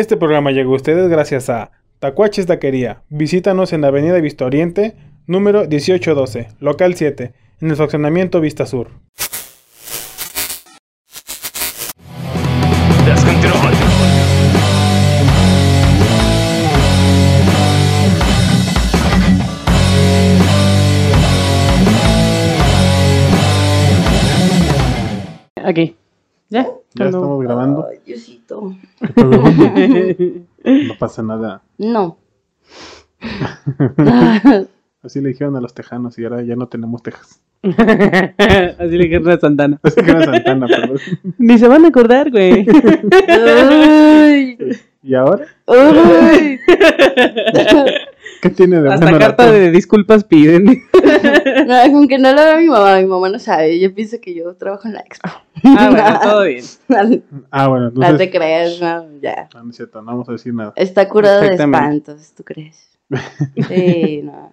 Este programa llegó a ustedes gracias a Tacuaches Taquería. Visítanos en Avenida Vista Oriente, número 1812, local 7, en el fraccionamiento Vista Sur. Aquí. ¿Ya? Ya estamos grabando. Ay, Diosito. No pasa nada. No. Así le dijeron a los tejanos y ahora ya no tenemos tejas. Así le dijeron a Santana. Así que era Santana, perdón. Ni se van a acordar, güey. Ay, ¿Y ahora? ay. ¿Qué tiene de Hasta carta de disculpas piden. No, con que no lo vea mi mamá, mi mamá no sabe. Yo pienso que yo trabajo en la expo. Ah, bueno, todo bien. Ah, bueno, No te creas, no, ya. Ah, no es cierto, no vamos a decir nada. Está curada de espantos, ¿tú crees? Sí, no.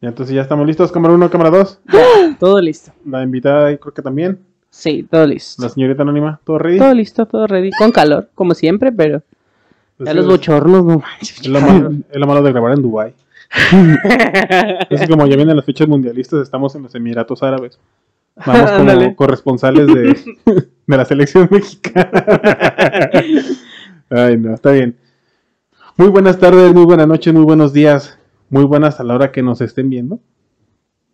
Ya, entonces ya estamos listos. Cámara 1, cámara 2. Todo listo. La invitada ahí creo que también. Sí, todo listo. La señorita anónima, ¿todo ready? Todo listo, todo ready. Con calor, como siempre, pero ya Entonces, los bochornos no manches. Es lo, malo, es lo malo de grabar en Dubai. Es como ya vienen las fechas mundialistas, estamos en los Emiratos Árabes. Vamos como corresponsales de, de la selección mexicana. Ay, no, está bien. Muy buenas tardes, muy buenas noches, muy buenos días. Muy buenas a la hora que nos estén viendo.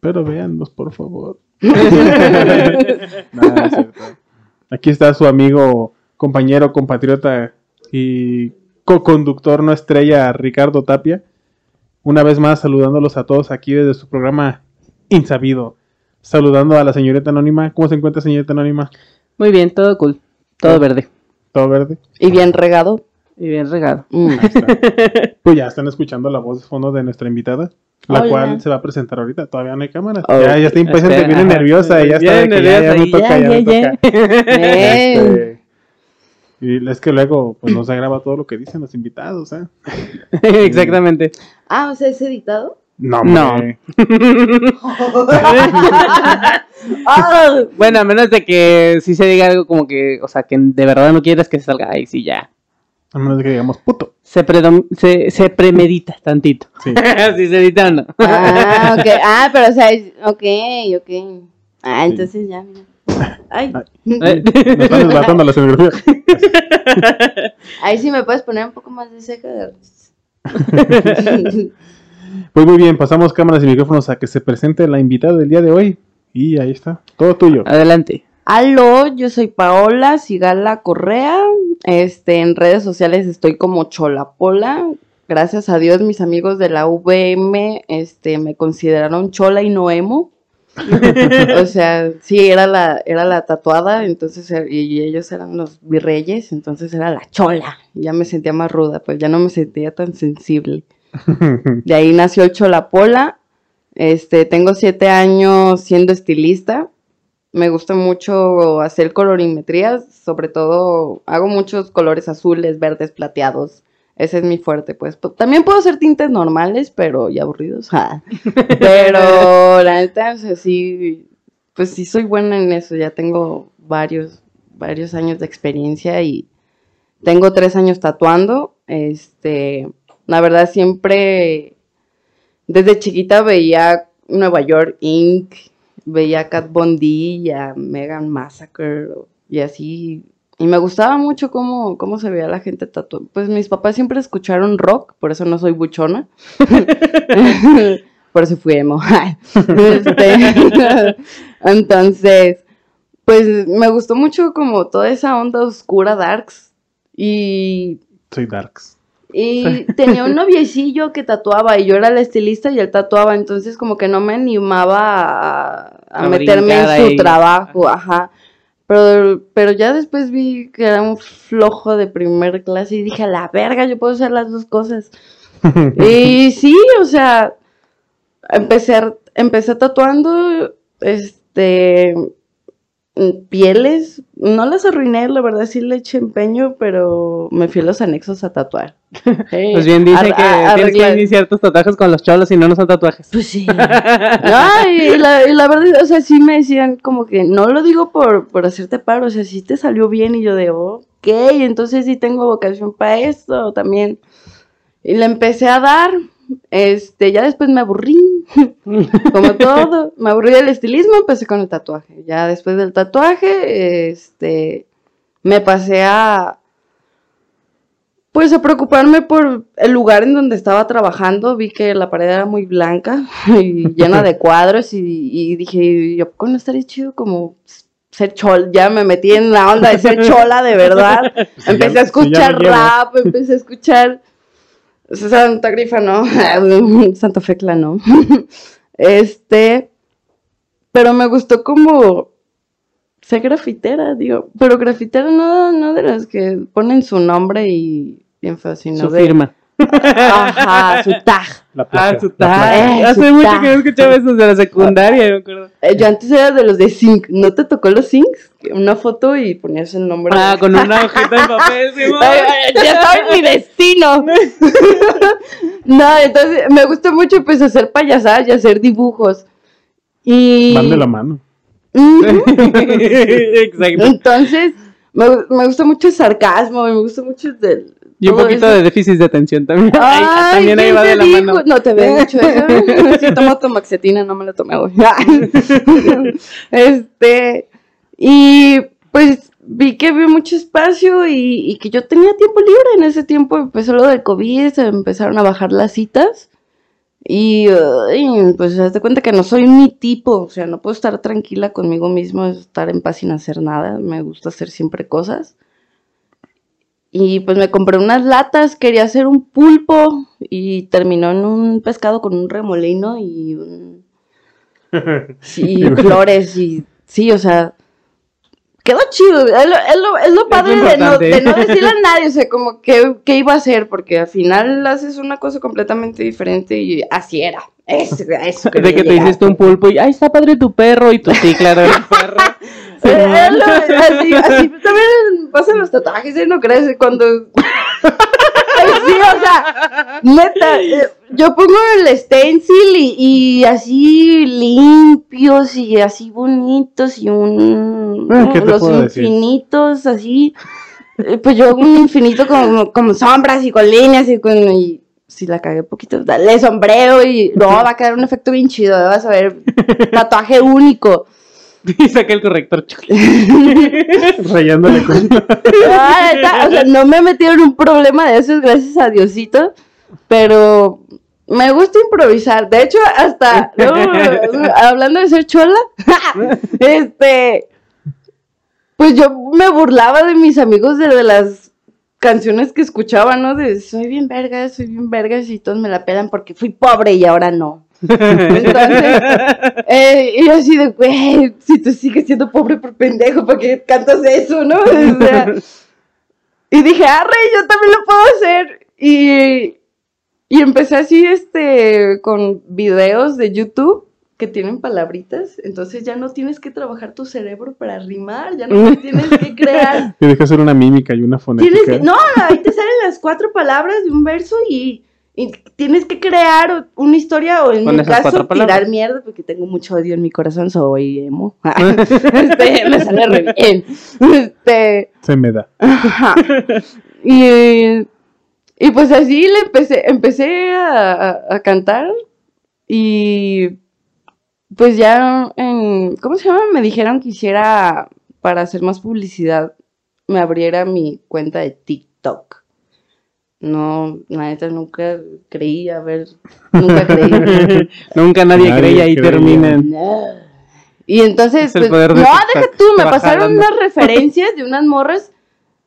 Pero véannos, por favor. Es cierto. Aquí está su amigo, compañero, compatriota y co-conductor no estrella, Ricardo Tapia. Una vez más saludándolos a todos aquí desde su programa Insabido. Saludando a la señorita anónima. ¿Cómo se encuentra, señorita anónima? Muy bien, todo cool. Todo verde. Todo verde. Y bien regado. Y bien regado. Mm. Pues ya están escuchando la voz de fondo de nuestra invitada, la Hola. cual se va a presentar ahorita. Todavía no hay cámara. Oh, ya, ya está impaciente, viene nerviosa. Ya está de Viene que ya, ya me toca, ya, me ya, toca. Eh, Este, y es que luego pues no se graba todo lo que dicen los invitados, ¿eh? Exactamente. Ah, o sea, ¿es editado? No, No. Ah, Bueno, a menos de que sí se diga algo como que, o sea, que de verdad no quieres que se salga. Ahí sí, ya. A menos de que digamos puto. Se, predom- se, se premedita tantito. Sí. si se edita, no. ah, ok. Ah, pero o sea, ok, ok. Ah, entonces ya, mira. Ay, Eh, Me están desbaratando la escenografía. ahí sí me puedes poner un poco más de ceja. Pues muy bien, pasamos cámaras y micrófonos a que se presente la invitada del día de hoy. Y ahí está, todo tuyo. Adelante. Aló, yo soy Paola Sigala Correa. Este, en redes sociales estoy como Cholapola. Gracias a Dios, mis amigos de la VM, este, me consideraron Chola y no emo. o sea, sí, era la, era la tatuada, entonces, eh, y ellos eran los virreyes, entonces era la chola. Ya me sentía más ruda, pues ya no me sentía tan sensible. De ahí nació el Cholapola. Este, tengo siete años siendo estilista. Me gusta mucho hacer colorimetrías, sobre todo hago muchos colores azules, verdes, plateados. Ese es mi fuerte, pues. También puedo hacer tintes normales, pero ya aburridos. ja. Pero la neta, o sea, sí, pues sí soy buena en eso. Ya tengo varios, varios años de experiencia y tengo tres años tatuando. Este, la verdad siempre, desde chiquita veía Nueva York Inc., veía a D y a Megan Massacre y así. Y me gustaba mucho cómo, cómo se veía la gente tatuada. Pues mis papás siempre escucharon rock, por eso no soy buchona. por eso fui emo. Este, entonces, pues me gustó mucho como toda esa onda oscura, darks. Y Soy Darks. y tenía un noviecillo que tatuaba y yo era la estilista y él tatuaba, entonces como que no me animaba a, meterme en su ahí. trabajo, ajá. Pero, pero ya después vi que era un flojo de primer clase y dije, a la verga, yo puedo hacer las dos cosas. y sí, o sea, empecé, a- empecé tatuando, este, pieles, no las arruiné, la verdad sí le eché empeño, pero me fui a los anexos a tatuar. Pues bien dicen Ar- que a- tienes que arreglar- iniciar tus tatuajes con los cholos y no, no son tatuajes. Pues sí. No, y la, y la verdad, o sea, sí me decían como que no lo digo por, por hacerte paro, o sea, sí te salió bien y yo de, ok, entonces sí tengo vocación para esto también. Y le empecé a dar, este, ya después me aburrí, como todo, me aburrí del estilismo, empecé con el tatuaje. Ya después del tatuaje, este, me pasé a, pues a preocuparme por el lugar en donde estaba trabajando. Vi que la pared era muy blanca y llena de cuadros y, y dije, yo no estaría chido como ser chol, ya me metí en la onda de ser chola de verdad. Se empecé a escuchar rap, empecé a escuchar Santa Grifa, no, Santa Fecla, no. Este, pero me gustó como ser grafitera, digo, pero grafitera no, no de las que ponen su nombre y bien sino Su de- firma. Ajá, su tag. La Ah, placa, su la placa. tag. Eh, Hace su mucho tag. que no escuchaba eso de la secundaria, me acuerdo. Eh, Yo antes era de los de Zinc. ¿No te tocó los Zincs? Una foto y ponías el nombre. Ah, con una hojita de papel, sí, ya estaba en mi destino. no, entonces me gusta mucho pues hacer payasadas y hacer dibujos. Y Van de la mano. Exacto. entonces me, me gusta mucho el sarcasmo, me gusta mucho del Y un poquito eso. de déficit de atención también. Ahí- Ay, también ahí ¿quién va de la dijo? mano. No te veo mucho eso. Sí, tomo tomaxetina, no me la tomé hoy. este, y pues vi que había mucho espacio y, y que yo tenía tiempo libre. En ese tiempo empezó lo del COVID, se empezaron a bajar las citas. Y pues se das cuenta que no soy mi tipo, o sea, no puedo estar tranquila conmigo mismo, estar en paz sin hacer nada, me gusta hacer siempre cosas. Y pues me compré unas latas, quería hacer un pulpo y terminó en un pescado con un remolino y un... Sí, flores y... Sí, o sea... Quedó chido, es lo, es lo- es lo padre de no, de no decirle a nadie, o sea, como que, qué iba a hacer, porque al final haces una cosa completamente diferente y así era. Eso, eso De que te hiciste un pulpo y, ay, está padre tu perro, y tú, sí, claro, el perro. Eh, lo- así, así también pasan los tatuajes, ¿eh? ¿No crees? Cuando. Sí, o sea, neta, eh, yo pongo el stencil y, y así limpios y así bonitos y un. Ah, ¿qué te los puedo decir? infinitos así. eh, Pues yo hago un infinito con, con sombras y con líneas y con. Y, si la cagué poquito, dale sombrero y no, va a quedar un efecto bien chido, vas a ver, tatuaje único. Y saqué el corrector. Rayándole con. Ah, o sea, no me he metido en un problema de esos, gracias a Diosito, pero me gusta improvisar. De hecho, hasta luego, hablando de ser chola, este, pues yo me burlaba de mis amigos de, de las canciones que escuchaba, ¿no? De soy bien verga, soy bien verga, y todos me la pelan porque fui pobre y ahora no. Entonces, eh, y yo así de, güey, si tú sigues siendo pobre por pendejo, ¿por qué cantas eso, no? O sea, y dije, arre, yo también lo puedo hacer. Y, y empecé así, este, con videos de YouTube que tienen palabritas, entonces ya no tienes que trabajar tu cerebro para rimar, ya no tienes que crear Tienes que hacer una mímica y una fonética. que, no, ahí te salen las cuatro palabras de un verso y, y tienes que crear una historia o en mi caso tirar mierda porque tengo mucho odio en mi corazón, soy emo. Este, me sale re bien. Este, Se me da. ajá. y, y pues así le empecé, empecé a, a- a cantar y pues ya en, ¿cómo se llama? Me dijeron que hiciera para hacer más publicidad, me abriera mi cuenta de TikTok. No, la neta nunca creí, a ver, nunca creí. Nunca nadie, Nadie creía y terminan. No. Y entonces, pues, no, deja tú, me pasaron unas referencias de unas morras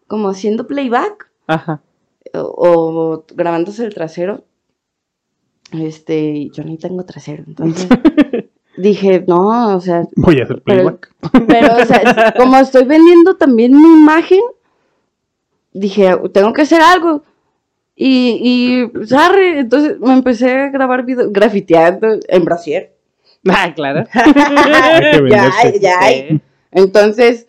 como haciendo playback Ajá. o, o grabándose el trasero. Este, yo ni tengo trasero, entonces dije, no, o sea, Voy a hacer Pero- playback. pero, o sea, como estoy vendiendo también mi imagen, dije, tengo que hacer algo. Y, y pues, arre, entonces me empecé a grabar videos grafiteando en brasier. Ah, claro. Ya, ya. Sí. Entonces,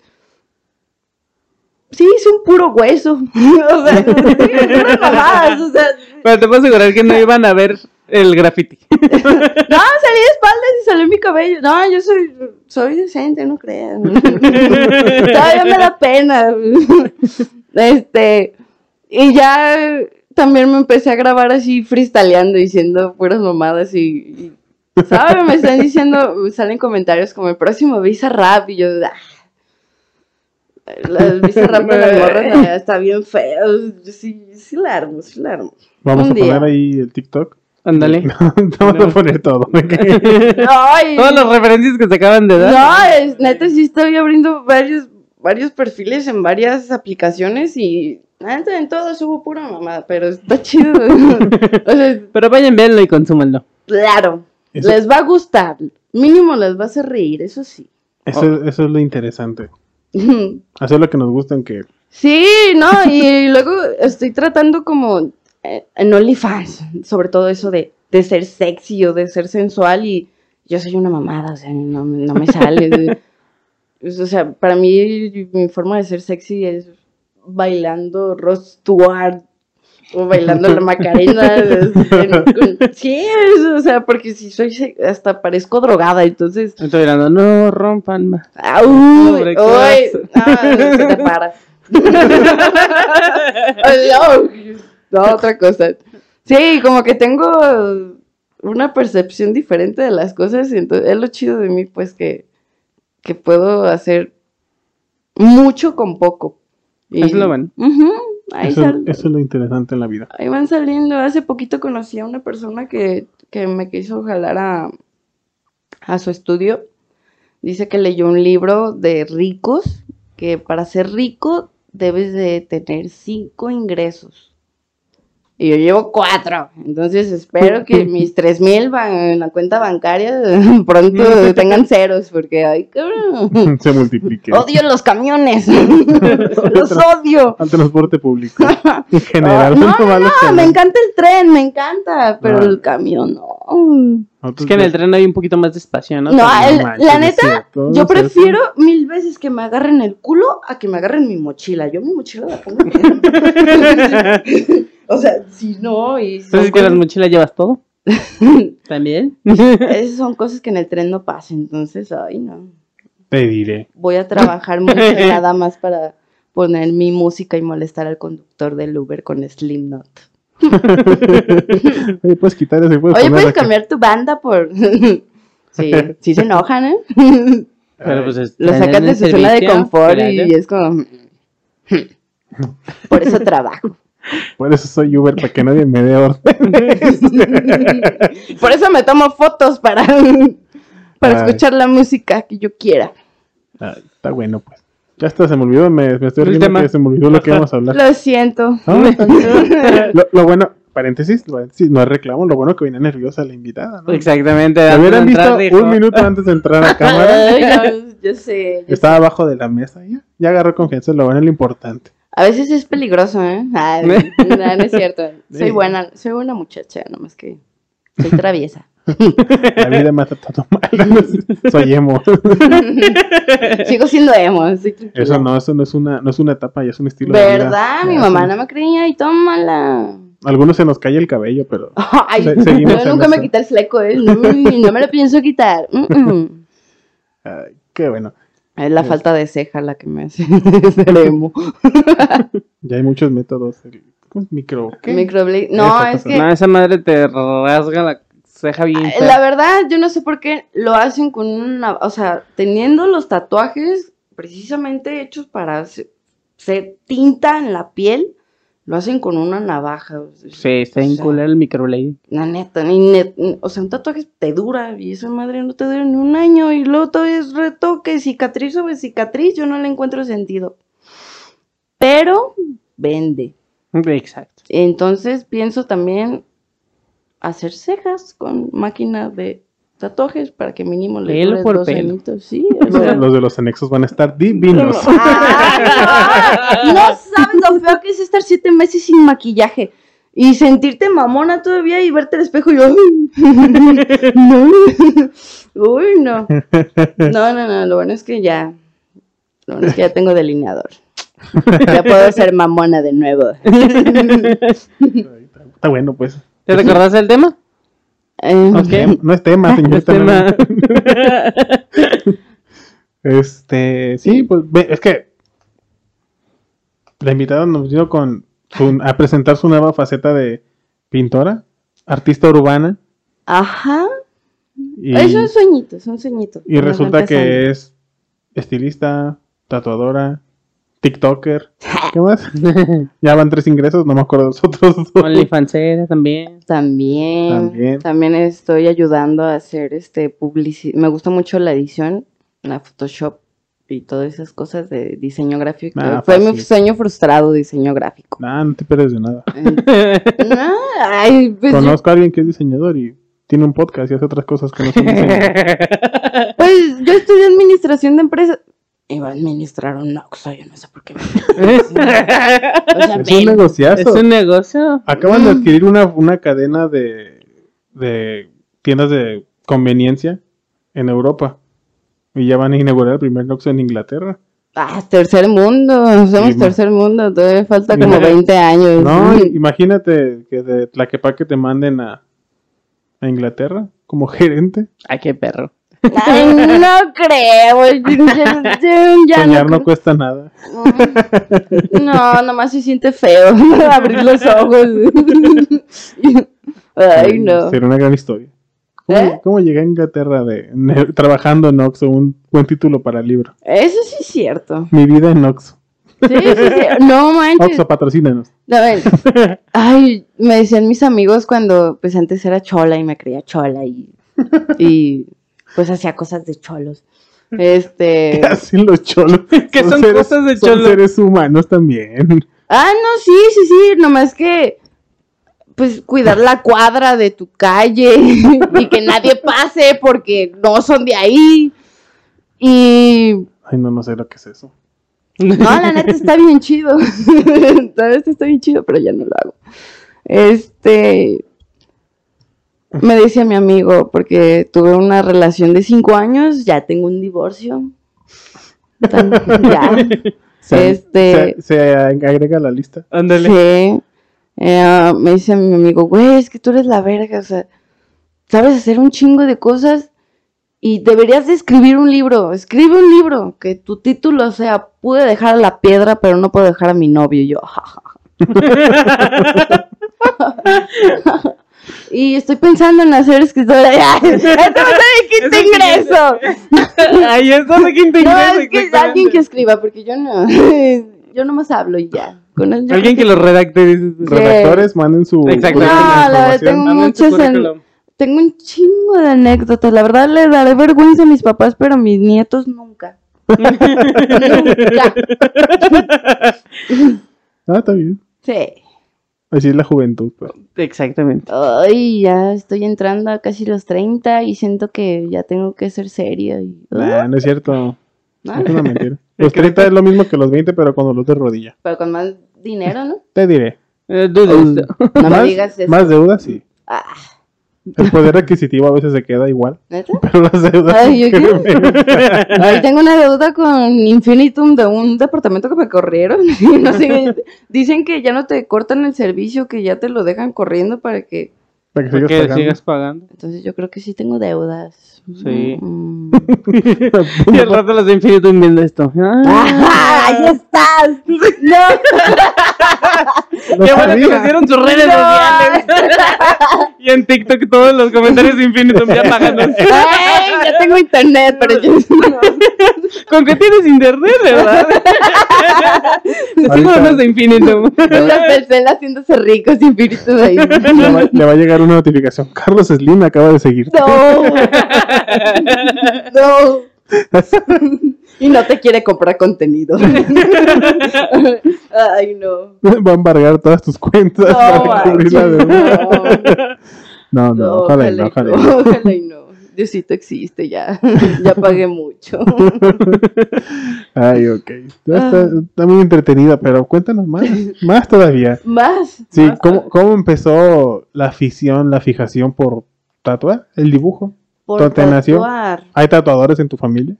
sí, hice un puro hueso. o sea, sí, puras mamadas, o sea, Pero te puedo asegurar que no iban a ver El graffiti. No, salí de espaldas y salió mi cabello. No, yo soy, soy decente, no creas. Todavía me da pena. Este, y ya también me empecé a grabar así freestyleando, diciendo puras mamadas y, y, ¿sabes? Me están diciendo, salen comentarios como el próximo Visa Rap y yo, ah. El Visa Rap de las morras está bien feo. Yo sí, sí la armo, sí la armo. Vamos Un a poner ahí el TikTok. Ándale. Vamos No. a poner todo. Ay, Todas las referencias que se acaban de dar. No, es, neta, sí estoy abriendo varios, varios perfiles en varias aplicaciones y neta, en todo subo pura mamada, pero está chido. o sea, Pero vayan, véanlo y consúmanlo. claro, Eso- les va a gustar. Mínimo les va a hacer reír, eso sí. Eso, eso es lo interesante. Hacer lo que nos gusta, aunque Sí, no, y luego estoy tratando como eh, en OnlyFans, sobre todo eso de, de ser sexy o de ser sensual y yo soy una mamada, o sea, no, no me sale. O sea, para mí mi forma de ser sexy es bailando Rod Stewart o bailando la Macarena. es- en- con- sí, o sea, porque si soy, hasta parezco drogada, entonces... Estoy mirando, no rompan más. ¡Ah, ¿qué uy, vas? ah, se te para. Ay, no, no, otra cosa. Sí, como que tengo una percepción diferente de las cosas y entonces es lo chido de mí, pues que, que puedo hacer mucho con poco. Y- Es lo bueno. Ujú, ahí, eso, sal- eso es lo interesante en la vida. ahí van saliendo. Hace poquito conocí a una persona que, que me quiso jalar a, a su estudio. Dice que leyó un libro de ricos, que para ser rico debes de tener cinco ingresos. Y yo llevo cuatro. Entonces espero que mis tres mil en la cuenta bancaria pronto tengan ceros, porque ay, cabrón. Se multiplique. Odio los camiones. los odio. Al transporte público. En general, Ah, no, no, me encanta el tren, me encanta, pero Ah. el camión no. Es que en el tren hay un poquito más de espacio, ¿no? No, manches, la neta, yo prefiero mil veces que me agarren el culo a que me agarren mi mochila. Yo mi mochila la pongo. O sea, si no, y son Entonces, que las mochilas llevas todo. También. esas son cosas que en el tren no pasan, entonces, ay, no. Te diré. Voy a trabajar mucho nada más para poner mi música y molestar al conductor del Uber con Slipknot. Oye, puedes quitar eso y puedes Oye, ¿puedes cambiar tu banda por...? sí, sí se enojan, ¿eh? Pero pues es- Lo sacan de su zona de confort y es como... Por eso trabajo. Por eso soy Uber, para que nadie me dé orden. Por eso me tomo fotos para, para Ay. escuchar la música que yo quiera. Ay, está bueno, pues. Ya está, se me olvidó, me, me estoy riendo que se me olvidó lo que íbamos a hablar. Lo siento. Lo, lo bueno, paréntesis, paréntesis, no es reclamo, lo bueno que viene nerviosa la invitada, ¿no? Exactamente. Me hubieran visto dijo, un minuto antes de entrar a cámara. Ay, no, yo sé. yo Estaba abajo de la mesa, ya, ya agarró confianza, lo bueno es lo importante. A veces es peligroso, ¿eh? Ay, no, no es cierto. Soy buena, soy buena muchacha, nomás que soy traviesa. La vida me ha tratado mal. Soy emo. Sigo siendo emo. Eso no, eso no es una, no es una etapa, ya es un estilo de vida. ¿Verdad? Mi mamá no me creía y tómala. Algunos se nos cae el cabello, pero Ay, Se- seguimos yo nunca me quité el fleco, ¿eh? No, no me lo pienso quitar. Mm, mm. ay, qué bueno. Es la falta de ceja la que me hace ser emo. Ya hay muchos métodos. El, ¿cómo es? Micro. No, Esa es cosa. que No, esa madre te rasga la ceja bien. fea. la verdad yo no sé por qué lo hacen con una, o sea, teniendo los tatuajes precisamente hechos para hacer tinta en la piel, lo hacen con una navaja. Sí, está sea, cool el microblade. La neta, ni net- o sea, un tatuaje te dura y esa madre no te dura ni un año y luego todavía es retoque, cicatriz sobre cicatriz, yo no le encuentro sentido. Pero vende. Exacto. Entonces pienso también hacer cejas con máquina de tatuajes para que mínimo le dure por dos pelo. añitos, Sí, o sea, Los de los anexos van a estar divinos. ¡Ah, no! No sabes lo feo que es estar siete meses sin maquillaje. Y sentirte mamona todavía y verte al espejo y yo, "Ay, no, uy, no. No, no, no, lo bueno es que ya, lo bueno es que ya tengo delineador. Ya puedo ser mamona de nuevo. Está bueno, pues. ¿Te recordaste el tema? Eh, No es tema, Es señorita. tema. Este, sí, pues es que la invitada nos vino con su- a presentar su nueva faceta de pintora, artista urbana Ajá. y, Es un sueñito, es un sueñito. y resulta que es estilista, tatuadora, TikToker, ¿qué más? ya van tres ingresos, no me acuerdo de los otros dos. OnlyFansera también. También, También. también. estoy ayudando a hacer este publicidad. Me gusta mucho la edición, la Photoshop y todas esas cosas de diseño gráfico. Ah, Fue mi sueño frustrado, diseño gráfico. Nah, no te pierdes de nada. Eh, ay, pues, yo- Conozco a alguien que es diseñador y tiene un podcast y hace otras cosas que no son diseño. pues yo estudié administración de empresas. Iba a administrar un Oxxo, yo no sé por qué. me- O sea, es un negociazo. es un negocio. Acaban de Mm. adquirir una, una cadena de, de tiendas de conveniencia en Europa. Y ya van a inaugurar el primer Oxxo en Inglaterra. Ah, tercer mundo, somos Sí, tercer mundo, todavía falta como Mira. 20 años. No, imagínate que de Tlaquepaque te manden a, a Inglaterra como gerente. Ay, qué perro. Ay, no creo. Ya, Soñar no, no cuesta nada. creo. no, nomás se siente feo abrir los ojos. Ay, no. Sería una gran historia. ¿Cómo, ¿Eh? cómo llegué a Inglaterra de, ne- trabajando en Oxxo? Un buen título para libro. Eso sí es cierto. Mi vida en Oxxo. Sí, sí, sí. No manches. Oxxo, patrocínanos. No. Ay, me decían mis amigos cuando pues antes era chola y me creía chola y, y pues hacía cosas de cholos. Este. ¿Qué hacen los cholos? ¿Qué son cosas de Son cholo? seres humanos también. Ah, no, sí, sí, sí, nomás que pues cuidar la cuadra de tu calle y que nadie pase porque no son de ahí. Y Ay, no, no sé lo que es eso. no, la neta está bien chido. Todo esto está bien chido, pero ya no lo hago. Este me decía mi amigo, porque tuve una relación de cinco años, ya tengo un divorcio. Tan- ya. Se, Este- se, se agrega a la lista. Ándale. Sí. Eh, me dice mi amigo, güey, es que tú eres la verga, o sea, sabes hacer un chingo de cosas y deberías de escribir un libro. Escribe un libro, que tu título sea, pude dejar a la piedra, pero no puedo dejar a mi novio. Y yo, jajaja. y estoy pensando en hacer escritora. Ya, Esto va a ser el quinto ingreso. Ahí es donde quinto No, ingreso, es que es exactamente. alguien que escriba, porque yo no. Yo nomás hablo y ya. Con Alguien que creo lo redacte. Sí. Redactores, manden su. Exacto. de No, la verdad, tengo- Manden muchas en-. Tengo un chingo de anécdotas. La verdad le daré vergüenza a mis papás, pero a mis nietos nunca. nunca. Ah, está bien. Sí. Así es la juventud. pues. Pero. Exactamente. Ay, ya estoy entrando a casi los 30 y siento que ya tengo que ser seria. Y, Nah, no es cierto. ¿no? Es una mentira. Los 30 es lo mismo que los 20, pero con dolor de rodilla. Pero con más dinero, ¿no? Te diré. Eh, dudo esto. No me más, digas eso. más deudas, sí. Ah, El poder adquisitivo a veces se queda igual. Pero las deudas. Ay, ¿yo. Ay, tengo una deuda con Infinitum de un departamento que me corrieron. Y no sé, dicen que ya no te cortan el servicio, que ya te lo dejan corriendo para que Para que sigas Que pagando. sigas pagando. Entonces yo creo que sí tengo deudas. Sí. Mm. Y al rato los de Infinitum viendo esto. ¡Ah, ¡Ahí estás! ¡No! No Qué bueno que pusieron sus redes No. sociales. y en TikTok todos los comentarios de Infinitum ya pagando. ¡Ay! Ya tengo internet, pero yo Con que tienes internet, ¿verdad? Ahorita- Síguenos de Infinitum. la Telcel haciéndose ricos y espíritus ahí. Le va, le va a llegar una notificación. Carlos Slim acaba de seguir. No. No. Y no te quiere comprar contenido. Ay, no. Va a embargar todas tus cuentas No, para cubrir la deuda. No, no, No, ojalá, y no, ojalá. y no. ojalá y no. Diosito existe ya. Ya pagué mucho. Ay, ok. Está, Ah. está muy entretenida, pero cuéntanos más. Más todavía. Más. Sí, más. ¿cómo, ¿cómo empezó la afición, la fijación por tatuar? ¿El dibujo? Por tatuar. ¿Hay tatuadores en tu familia?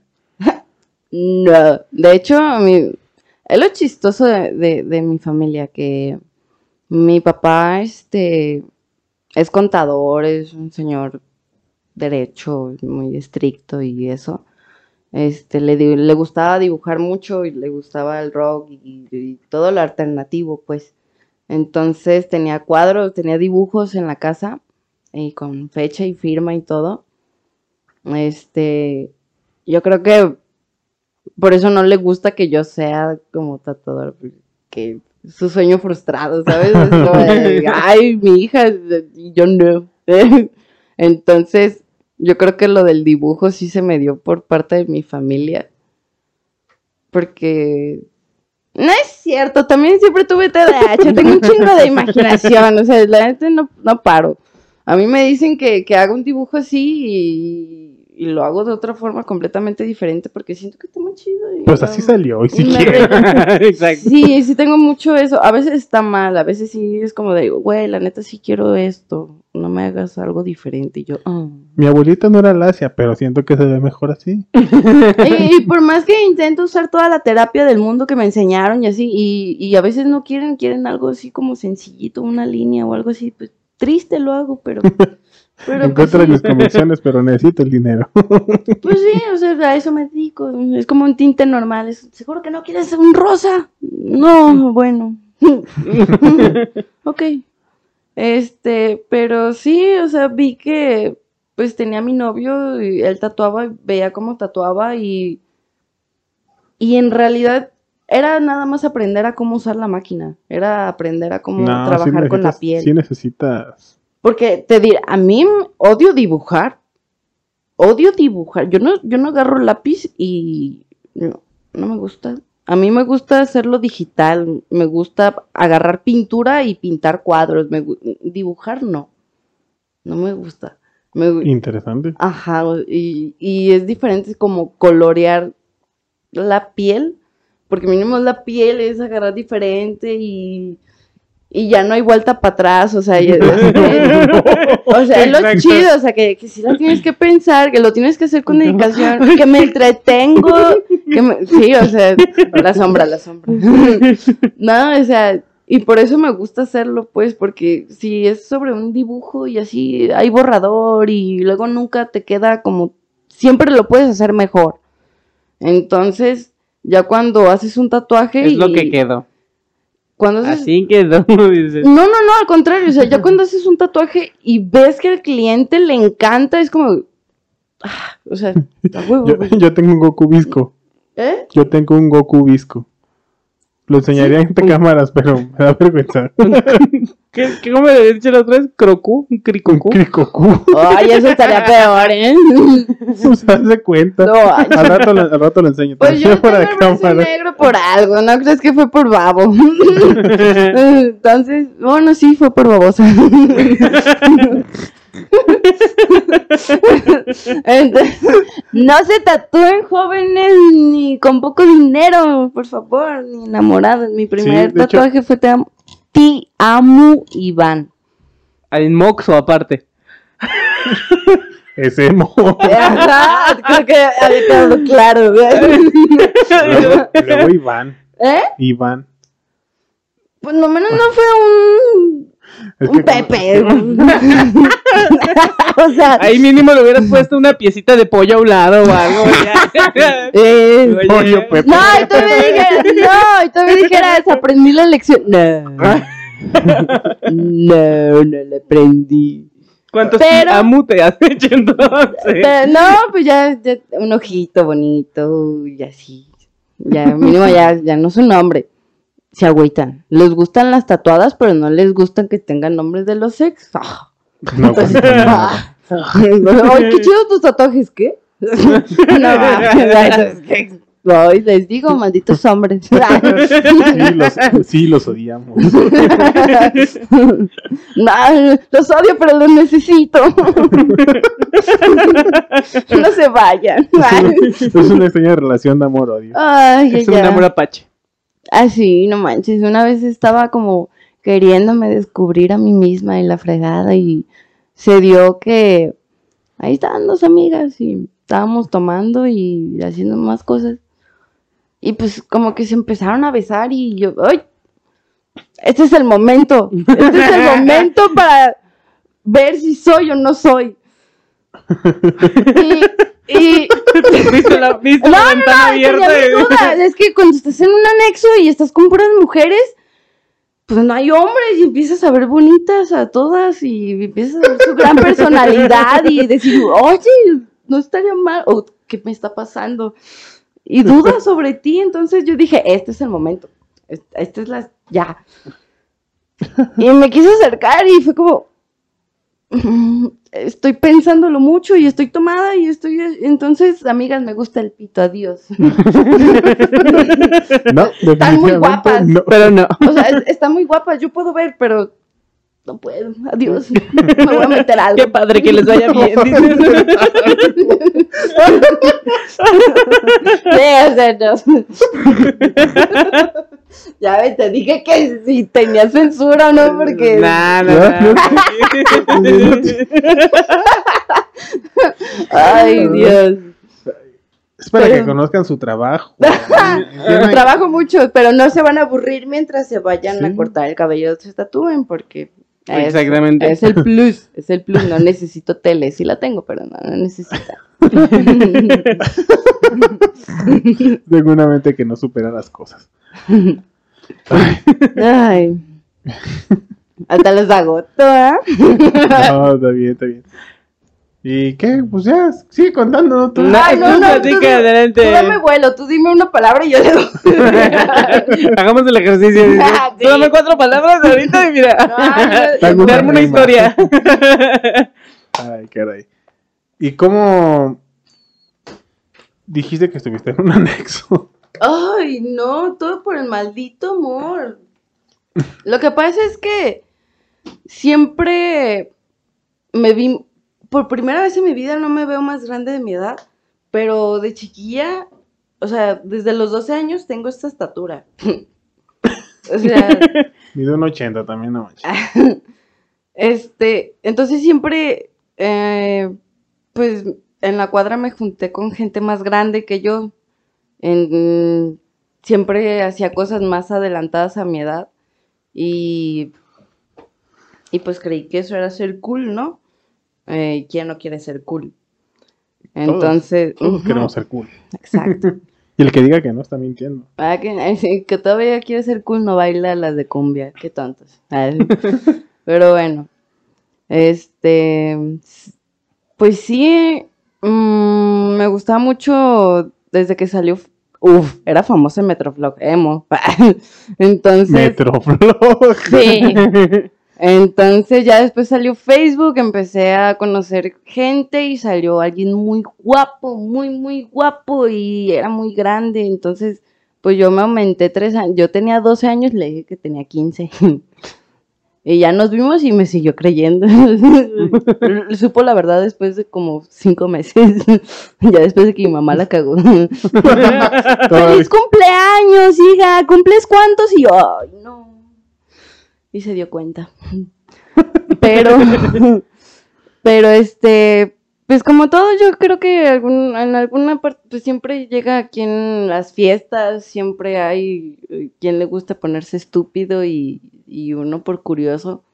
No. De hecho, mi... es lo chistoso de, de- de mi familia que mi papá, este, es contador, es un señor derecho, muy estricto y eso. Este, le, le gustaba dibujar mucho y le gustaba el rock y, y todo lo alternativo, pues. Entonces tenía cuadros, tenía dibujos en la casa y con fecha y firma y todo. Este, yo creo que por eso no le gusta que yo sea como tatuador, que su sueño frustrado, ¿sabes? Es como de, Ay, mi hija, yo no. Entonces, yo creo que lo del dibujo sí se me dio por parte de mi familia. Porque no es cierto, también siempre tuve TDAH, tengo un chingo de imaginación, o sea, la neta no, no paro. A mí me dicen que, que haga un dibujo así y, y lo hago de otra forma completamente diferente porque siento que está muy chido. y Pues así salió, y si Exacto. Sí, sí tengo mucho eso. A veces está mal, a veces sí es como de, güey, la neta sí quiero esto. No me hagas algo diferente. Y yo, "Ah". Mi abuelita no era lacia, pero siento que se ve mejor así. y, y por más que intento usar toda la terapia del mundo que me enseñaron y así, y, y a veces no quieren, quieren algo así como sencillito, una línea o algo así, pues triste lo hago, pero. Pero En pues, sí, mis convicciones, pero necesito el dinero. pues sí, o sea, a eso me dedico. Es como un tinte normal. Es, ¿Seguro que no quieres un rosa? No, bueno. ok. Este, pero sí, o sea, vi que pues tenía a mi novio y él tatuaba, veía cómo tatuaba y y en realidad era nada más aprender a cómo usar la máquina, era aprender a cómo No, sí trabajar con la piel. Sí necesitas. Porque te diré, a mí odio dibujar. Odio dibujar. Yo no, yo no agarro lápiz y no, no me gusta. A mí me gusta hacerlo digital. Me gusta agarrar pintura y pintar cuadros. Me, dibujar no. No me gusta. Me Interesante. Ajá, y, y es diferente es como colorear la piel, porque mínimo la piel es agarrar diferente y, y ya no hay vuelta para atrás, o sea, ya- o sea, es lo Exacto. chido, o sea, que, que sí la tienes que pensar, que lo tienes que hacer con dedicación, que me entretengo, que me- sí, o sea, la sombra, la sombra. No, o sea, y por eso me gusta hacerlo, pues, porque si es sobre un dibujo y así hay borrador y luego nunca te queda como, siempre lo puedes hacer mejor. Entonces, ya cuando haces un tatuaje Es y lo que quedó. Cuando haces Así quedó, dices. no, no, no, al contrario, o sea, ya cuando haces un tatuaje y ves que al cliente le encanta, es como, ah, o sea, huevo, Yo, tengo un Goku visco. ¿eh? Yo tengo un Goku visco. Lo enseñaría entre cámaras, pero me da vergüenza. ¿Qué, qué, ¿Cómo le dicho la otra vez? ¿Crocú? ¿Un Un cricocú? Krikoku. Ay, eso estaría peor, ¿eh? De cuenta. No, ay, Al rato, lo- al rato lo enseño. Pues yo tengo el brazo negro por algo, ¿no crees que fue por babo? Entonces, bueno, sí, fue por babosa. Entonces, no se tatúen jóvenes ni con poco dinero, por favor, ni enamorados. Mi primer de hecho- tatuaje fue te amo, Te amo, Iván. En Moxo, aparte. Es emo. Ajá, creo que había quedado claro. luego, luego Iván. ¿Eh? Iván. Pues no menos no fue un Es un como- Pepe. o sea, Ahí mínimo le hubieras puesto una piecita de pollo a un lado o algo. eh. Pollo Pepe. no, y todavía dije, no, y todavía dijera, aprendí la lección. No. No, no la aprendí. ¿Cuántos Pero- amu te has hecho entonces? Pero, no, pues ya, ya un ojito bonito y así. Ya, mínimo ya, ya no es un nombre. Se agüitan. Les gustan las tatuadas, pero no les gustan que tengan nombres de los ex. Ah. No, pues, no. Ah. Ay, qué chidos tus tatuajes, ¿qué? no, ¿qué? Ay, les digo, malditos hombres. Sí, los, sí, los odiamos. No, los odio, pero los necesito. no se vayan. Es una extraña relación de amor-odio. Es ya. un amor apache. Ah, sí, no manches. Una vez estaba como queriéndome descubrir a mí misma en la fregada y se dio que ahí estaban dos amigas y estábamos tomando y haciendo más cosas. Y pues como que se empezaron a besar y yo, ¡ay! Este es el momento. Este es el momento para ver si soy o no soy. Y, y ¿Viste la, viste no, la no, ventana no, abierta? Es que cuando estás en un anexo y estás con puras mujeres, pues no hay hombres y empiezas a ver bonitas a todas y empiezas a ver su gran personalidad y decir, oye, no estaría mal, o qué me está pasando. Y dudas sobre ti, entonces yo dije, este es el momento, es- esta es la, ya. Y me quise acercar y fue como, "Mm, estoy pensándolo mucho y estoy tomada y estoy, entonces, amigas, me gusta el pito, adiós. No, definitivamente guapas. no. Pero no. O sea, es- está muy guapa, yo puedo ver, pero no puedo. Adiós. Me voy a meter algo. Qué padre que les vaya bien. dices. Ya ves, te dije que si tenías censura o no, porque. Nah, nah, nah. Ay, Dios. Es para Pero- que conozcan su trabajo. Tienen- Trabajo mucho, pero no se van a aburrir mientras se vayan Sí. a cortar el cabello, se tatúen, porque. Exactamente. Es el plus, es el plus. No necesito tele, sí la tengo, pero no, no necesita. Tengo una mente que no supera las cosas. Ay. Hasta los agoto, ¿eh? No, está bien, está bien. ¿Y qué? Pues ya, sigue contando, ¿no? Tú. No, Ay, no, tú no, platica, tú- adelante. Tú dame vuelo, tú dime una palabra y yo le doy. Hagamos el ejercicio. Ah, Tú dame sí. cuatro palabras ahorita y mira. No, armo una historia. Ay, caray. ¿Y cómo dijiste que estuviste en un anexo? Ay, no, todo por el maldito amor. Lo que pasa es que siempre me vi, por primera vez en mi vida no me veo más grande de mi edad, pero de chiquilla, o sea, desde los 12 años tengo esta estatura. o sea, Mide un 80 también, no manches. Este, entonces siempre, eh, pues en la cuadra me junté con gente más grande que yo. En- siempre hacía cosas más adelantadas a mi edad. Y, y pues creí que eso era ser cool, ¿no? Eh, ¿Quién no quiere ser cool? Entonces, Todos queremos ser cool. exacto. Y el que diga que no está mintiendo. Ah, que, todavía quiere ser cool, no baila las de cumbia. Qué tontos. Pero bueno. Este. Pues sí. mm, me gustaba mucho desde que salió. Uf, era famoso en Metroflog, emo. Entonces. Metroflog. Sí. Entonces ya después salió Facebook, empecé a conocer gente y salió alguien muy guapo, muy, muy guapo y era muy grande. Entonces, pues yo me aumenté tres años. Yo tenía 12 años, le dije que tenía 15. Y ya nos vimos y me siguió creyendo. Supo la verdad después de como cinco meses. ya después de que mi mamá la cagó. ¡Feliz cumpleaños, hija! ¿Cumples cuántos? Y yo, ¡ay, no! Y se dio cuenta. Pero, pero este, pues como todo, yo creo que algún, en alguna parte, pues siempre llega aquí en las fiestas, siempre hay eh, quien le gusta ponerse estúpido y, y uno por curioso,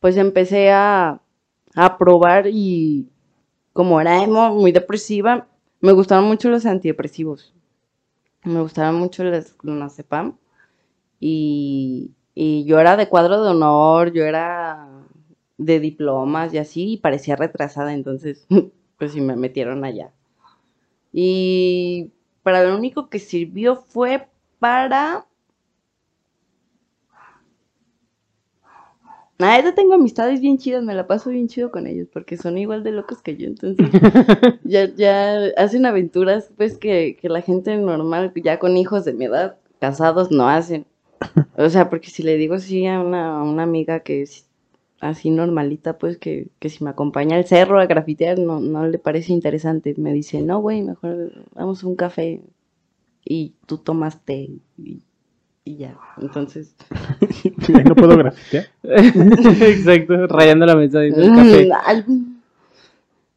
pues empecé a, a probar y como era emo, muy depresiva, me gustaban mucho los antidepresivos. Me gustaban mucho las clonazepam y, y yo era de cuadro de honor, yo era de diplomas y así, y parecía retrasada, entonces pues sí me metieron allá. Y para lo único que sirvió fue para... Ah, yo tengo amistades bien chidas, me la paso bien chido con ellos, porque son igual de locos que yo, entonces ya, ya hacen aventuras, pues, que, que la gente normal, ya con hijos de mi edad, casados, no hacen. O sea, porque si le digo así a una, a una amiga que es así normalita, pues, que, que si me acompaña al cerro a grafitear, no, no le parece interesante. Me dice, no, güey, mejor vamos a un café y tú tomas té y, y ya. Entonces... No puedo grafitear. Exacto, rayando la mesa café. Mm.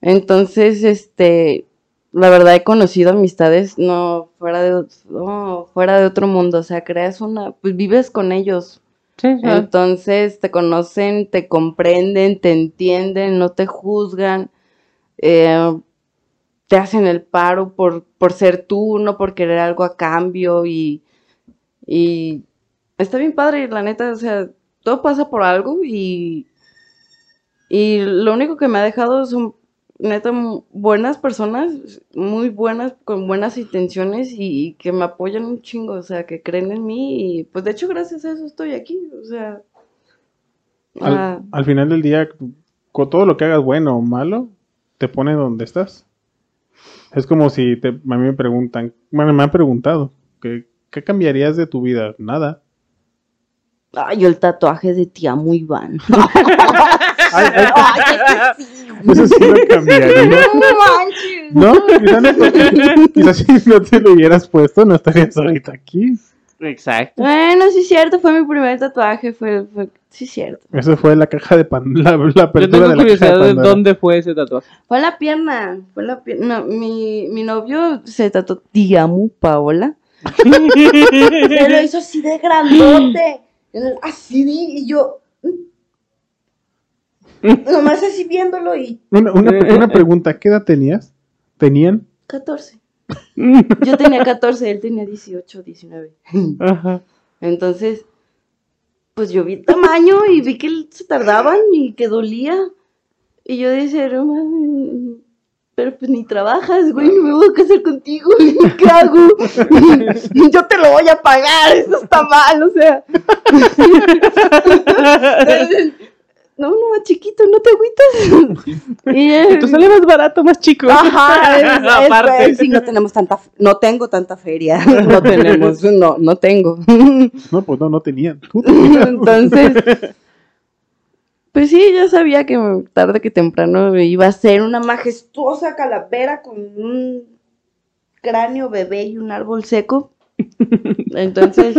Entonces, este, la verdad he conocido amistades no fuera de, no, fuera de otro mundo, o sea, creas una, pues vives con ellos, Sí, sí. Entonces te conocen, te comprenden, te entienden, no te juzgan, eh, te hacen el paro por, por ser tú, no por querer algo a cambio y, y está bien padre, la neta, o sea, todo pasa por algo y, y lo único que me ha dejado son neta buenas personas, muy buenas, con buenas intenciones y, y que me apoyan un chingo, o sea, que creen en mí y pues de hecho gracias a eso estoy aquí, o sea, Al, ah, al final del día, con todo lo que hagas bueno o malo, te pone donde estás. Es como si te, a mí me preguntan, bueno, me han preguntado, ¿qué, qué cambiarías de tu vida? Nada. ay, yo el tatuaje de tía muy van. Ay, ay, Ay, ese sí, eso sí lo cambiaría. no manches. No, quizás no, quizás si no te lo hubieras puesto, no estarías ahorita aquí. Exacto. Bueno, sí es cierto, fue mi primer tatuaje, fue, fue sí es cierto. Eso fue la caja de pan, la, la Yo apertura tengo de la caja curiosidad de de Pandora. dónde fue ese tatuaje. Fue en la pierna, fue en la pierna. No, mi, mi novio se tatuó, amo, Paola. Se lo hizo así de grandote, así de, y yo, nomás así viéndolo y Una, una, una pregunta, ¿qué edad tenías? ¿Tenían? 14. Yo tenía 14, él tenía 18, 19. Ajá. Entonces, pues yo vi el tamaño y vi que se tardaban y que dolía. Y yo decía, no mames, pero pues ni trabajas, güey, no me voy a casar contigo, ¿qué hago? yo te lo voy a pagar, eso está mal, o sea. No, no, chiquito, no te agüitas. y Tú sale más barato, más chico. Ajá, es- es- Aparte. es- sí, no tenemos tanta, no tengo tanta feria, no tenemos, no, no tengo. No, pues no, no tenían. Entonces, pues sí, ya sabía que tarde que temprano iba a ser una majestuosa calavera con un cráneo bebé y un árbol seco. Entonces,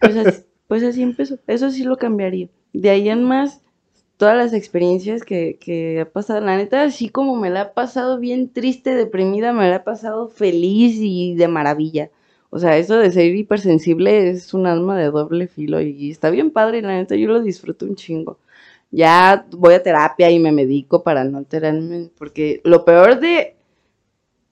pues pues así empezó. Eso sí lo cambiaría. De ahí en más, todas las experiencias que, que ha pasado, la neta, así como me la ha pasado bien triste, deprimida, me la ha pasado feliz y de maravilla. O sea, eso de ser hipersensible es un alma de doble filo y está bien padre, la neta, yo lo disfruto un chingo. Ya voy a terapia y me medico para no alterarme, porque lo peor de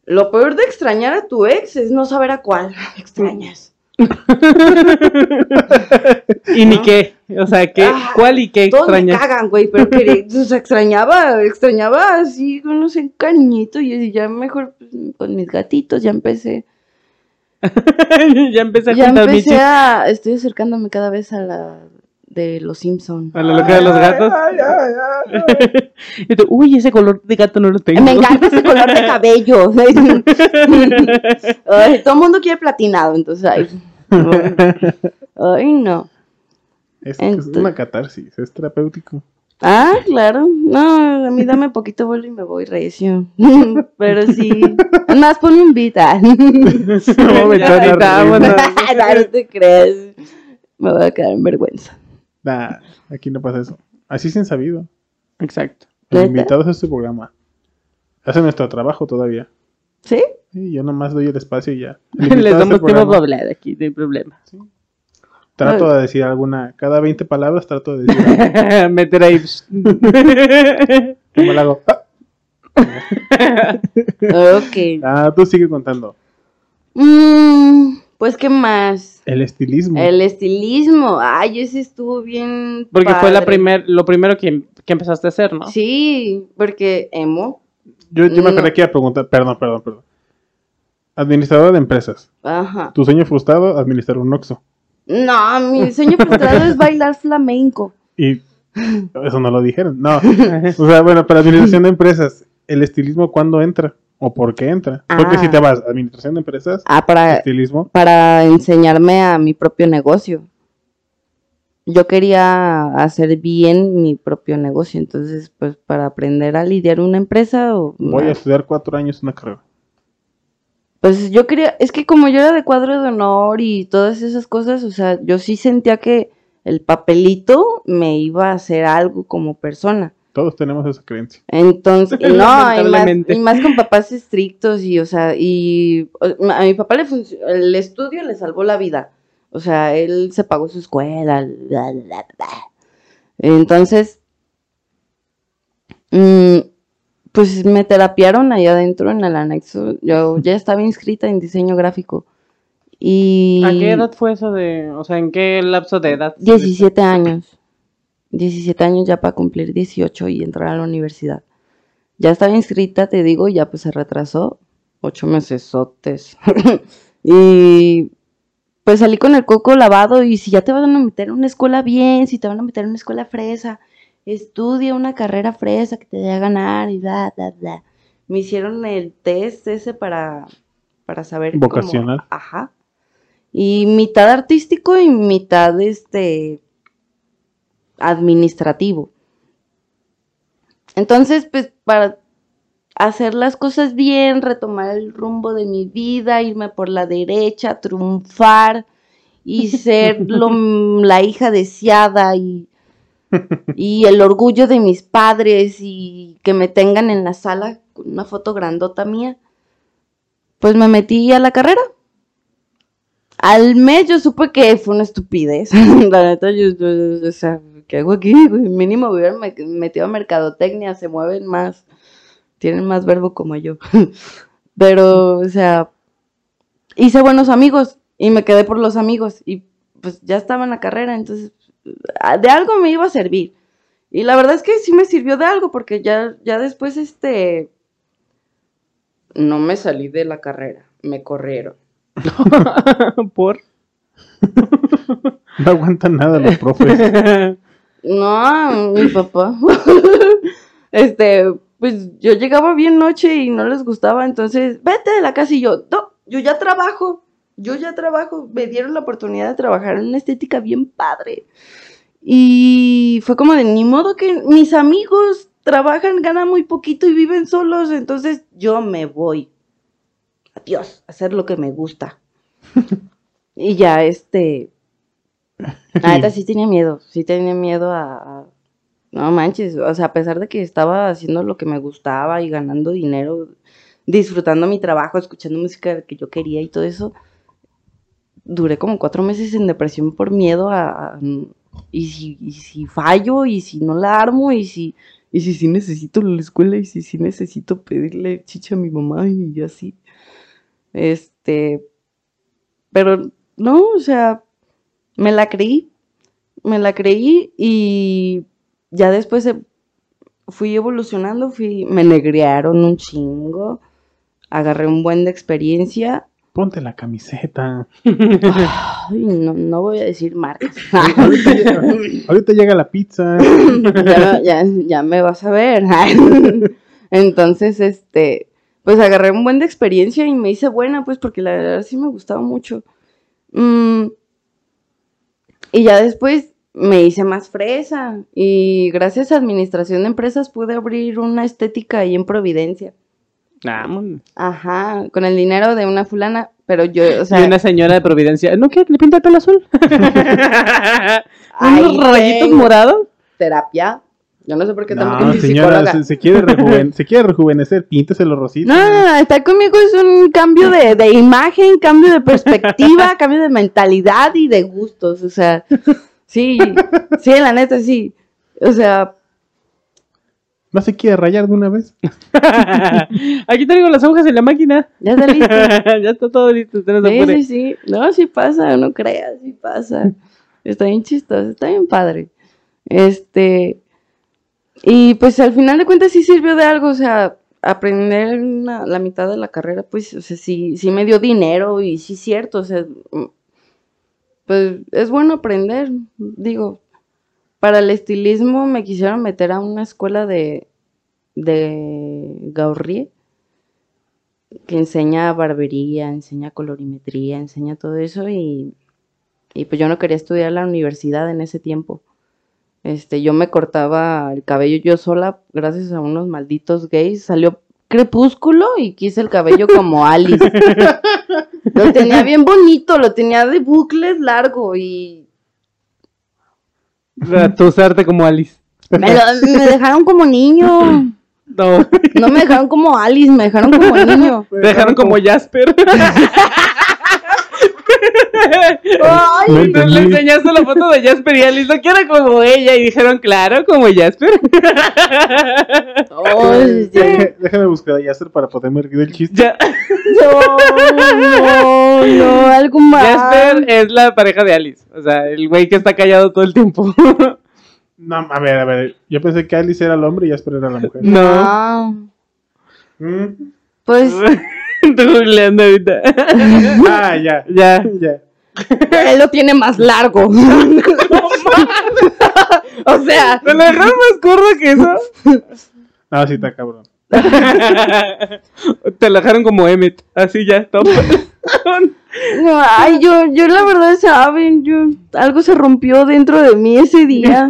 lo peor de extrañar a tu ex es no saber a cuál extrañas. ¿Y ni qué? O sea, ¿qué? Ah, ¿cuál y qué Todos me cagan, güey, pero que, o sea, extrañaba, extrañaba así, con unos cariñito y ya mejor pues, con mis gatitos ya empecé. ya empecé a Ya empecé a, estoy acercándome cada vez a la de los Simpson. a la loca de los gatos. Ay, ay, ay, ay. Y tú, uy, ese color de gato no lo tengo. Me encanta ese color de cabello. Ay, todo el mundo quiere platinado, entonces, ay, no. Ay, no. Es, es una catarsis, es terapéutico. Ah, claro. No, a mí dame poquito vuelo y me voy recio. Pero sí. Más ponme un beat. ah. No, me. No, no te creas. Me voy a quedar en vergüenza. Nah, aquí no pasa eso. Así sin sabido. Exacto. Los invitados a este programa. Hacen nuestro trabajo todavía. ¿Sí? Sí, yo nomás doy el espacio y ya. Les a damos este tiempo para hablar aquí, no hay problema. Trato de decir alguna. Cada 20 palabras trato de decir algo. Meter ahí. ¿Cómo lo hago? Ok. Ah, tú sigue contando. Mm, pues, ¿qué más? El estilismo. El estilismo. Ay, ese estuvo bien. Porque fue la primer, lo primero que, que empezaste a hacer, ¿no? Sí, porque emo. Yo, yo me No. acordé que iba a preguntar. Perdón, perdón, perdón. Administrador de empresas. Ajá. Tu sueño frustrado, administrar un Oxxo. No, mi sueño frustrado es bailar flamenco. Y eso no lo dijeron. No. O sea, bueno, para administración de empresas, ¿el estilismo cuándo entra? ¿O por qué entra? Porque Ah. si te vas a administración de empresas, Ah, para, estilismo, para enseñarme a mi propio negocio. Yo quería hacer bien mi propio negocio, entonces, pues, para aprender a lidiar una empresa o... voy a estudiar cuatro años una carrera. Pues yo quería, es que como yo era de cuadro de honor y todas esas cosas, o sea, yo sí sentía que el papelito me iba a hacer algo como persona. Todos tenemos esa creencia. Entonces, no, y más, y más con papás estrictos y, o sea, y a mi papá le el estudio le salvó la vida. O sea, él se pagó su escuela. bla, bla, bla. Entonces, mm, pues me terapiaron ahí adentro en el anexo. Yo ya estaba inscrita en diseño gráfico. Y ¿A qué edad fue eso de, o sea, en qué lapso de edad? 17 años. 17 años ya para cumplir 18 y entrar a la universidad. Ya estaba inscrita, te digo, y ya pues se retrasó. Ocho mesesotes. y pues salí con el coco lavado y si ya te van a meter en una escuela bien, si te van a meter en una escuela fresa, estudia una carrera fresa que te dé a ganar y bla, bla, bla. Me hicieron el test ese para, para saber cómo- Vocacional. ajá. Y mitad artístico y mitad este administrativo. Entonces, pues para hacer las cosas bien, retomar el rumbo de mi vida, irme por la derecha, triunfar y ser lo- la hija deseada y, y el orgullo de mis padres y que me tengan en la sala con una foto grandota mía, pues me metí a la carrera. Al mes yo supe que fue una estupidez. la neta, yo, yo- o sea, ¿qué hago aquí? güey? Mínimo me hubiera me- metido a mercadotecnia, se mueven más, tienen más verbo como yo. Pero, o sea, hice buenos amigos y me quedé por los amigos y pues ya estaba en la carrera, entonces ah, de algo me iba a servir. Y la verdad es que sí me sirvió de algo porque ya, ya después, este, no me salí de la carrera, me corrieron. Por. No aguantan nada los profes. No, mi papá. este, pues yo llegaba bien noche y no les gustaba, entonces, vete de la casa y yo, no, yo ya trabajo, yo ya trabajo. Me dieron la oportunidad de trabajar en una estética bien padre. Y fue como de ni modo que mis amigos trabajan, ganan muy poquito y viven solos, entonces yo me voy. Adiós, a hacer lo que me gusta. y ya, este, la neta sí tenía miedo, sí tenía miedo a, a- No manches, o sea, a pesar de que estaba haciendo lo que me gustaba y ganando dinero, disfrutando mi trabajo, escuchando música que yo quería y todo eso, duré como cuatro meses en depresión por miedo a... a- y, si, y si fallo, y si no la armo, y si... Y si sí necesito la escuela, y si sí necesito pedirle chicha a mi mamá, y así. Este... Pero no, o sea, me la creí, me la creí y ya después eh, fui evolucionando, fui, me negrearon un chingo, agarré un buen de experiencia. Ponte la camiseta. Ay, no, no voy a decir marcas. ahorita, llega, ahorita llega la pizza. ya, ya, ya me vas a ver. Entonces, este, pues agarré un buen de experiencia y me hice buena, pues porque la verdad sí me gustaba mucho. Mm, y ya después me hice más fresa y gracias a administración de empresas pude abrir una estética ahí en Providencia. Vámonos. Ajá, con el dinero de una fulana, pero yo, o y sea, una señora de Providencia. ¿No quiere que le pinte el pelo azul? Unos rayitos morados. terapia. Yo no sé por qué No, señora, psicóloga. se, se quiere rejuven- se quiere rejuvenecer, pínteselo rosito. No, no, no, estar conmigo es un cambio de, de imagen, cambio de perspectiva, cambio de mentalidad y de gustos. O sea, sí, sí, la neta, sí. O sea, ¿No se quiere rayar de una vez? Aquí traigo las agujas en la máquina. ya está listo. ya está todo listo. Usted no se Sí, sí, sí. No, sí pasa, no creas, sí pasa. Está bien chistoso, está bien padre. Este. Y pues al final de cuentas sí sirvió de algo, o sea, aprender la mitad de la carrera, pues, o sea, sí, sí me dio dinero y sí es cierto, o sea, mm, pues es bueno aprender, digo. Para el estilismo me quisieron meter a una escuela de, de que enseña barbería, enseña colorimetría, enseña todo eso y, y pues yo no quería estudiar la universidad en ese tiempo. Este, yo me cortaba el cabello yo sola gracias a unos malditos gays. Salió crepúsculo y quise el cabello como Alice. Lo tenía bien bonito, lo tenía de bucles largo y Tu usarte como Alice. me, lo- me dejaron como niño. No. No me dejaron como Alice, me dejaron como niño. Te dejaron como Jasper. Ay, No Le enseñaste la foto de Jasper y Alice, no quiero como ella. Y dijeron, claro, como Jasper. Déjame buscar a Yasser para poderme reír del chiste. Ya- no, no, no, algo más. Jasper es la pareja de Alice. O sea, el güey que está callado todo el tiempo. No, a ver, a ver. Yo pensé que Alice era el hombre y Jasper era la mujer. No. Mm. pues Estoy googleando ahorita. Ah, ya. ya. Ya. él lo tiene más largo. o sea, ¿Me lo dejaron más corto que eso? Ah, sí, está cabrón. Te lo dejaron como Emmet. Así ya, top. no, ay, yo, yo la verdad, saben, yo, algo se rompió dentro de mí ese día.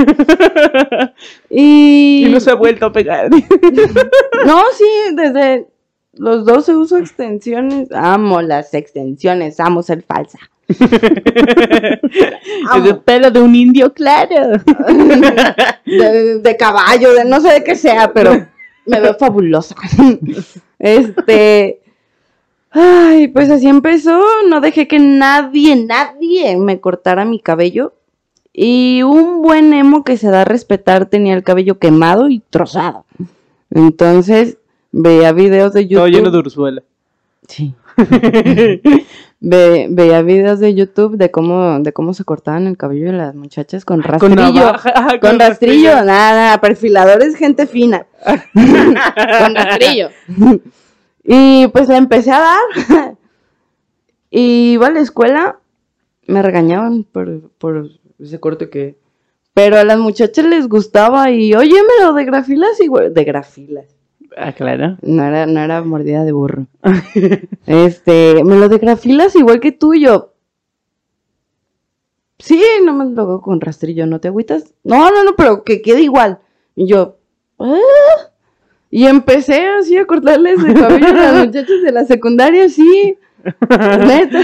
Y, y no se ha vuelto a pegar. no, sí, desde los 12 uso extensiones. Amo las extensiones, amo ser falsa. Es el pelo de un indio, claro. de, de caballo, de no sé de qué sea, pero me veo fabulosa. Este. Ay, pues así empezó. No dejé que nadie, nadie me cortara mi cabello. Y un buen emo que se da a respetar tenía el cabello quemado y trozado. Entonces veía videos de Todo lleno de YouTube. Ursuela. Sí. Ve- veía videos de YouTube de cómo, de cómo se cortaban el cabello de las muchachas con rastrillo. Con navaja. Con rastrillo, nada, nada, perfiladores, gente fina. con rastrillo. Y pues la empecé a dar. y iba a la escuela, me regañaban por, por ese corte que... Pero a las muchachas les gustaba y, oye, me lo de grafilas igual... De grafilas. Ah, claro. No era, no era mordida de burro. este, me lo de grafilas igual que tú, y yo. Sí, no me lo hago con rastrillo, ¿no te agüitas? No, no, no, pero que quede igual. Y yo, "Ah". Y empecé así a cortarles el cabello a las muchachas de la secundaria, sí. Neta.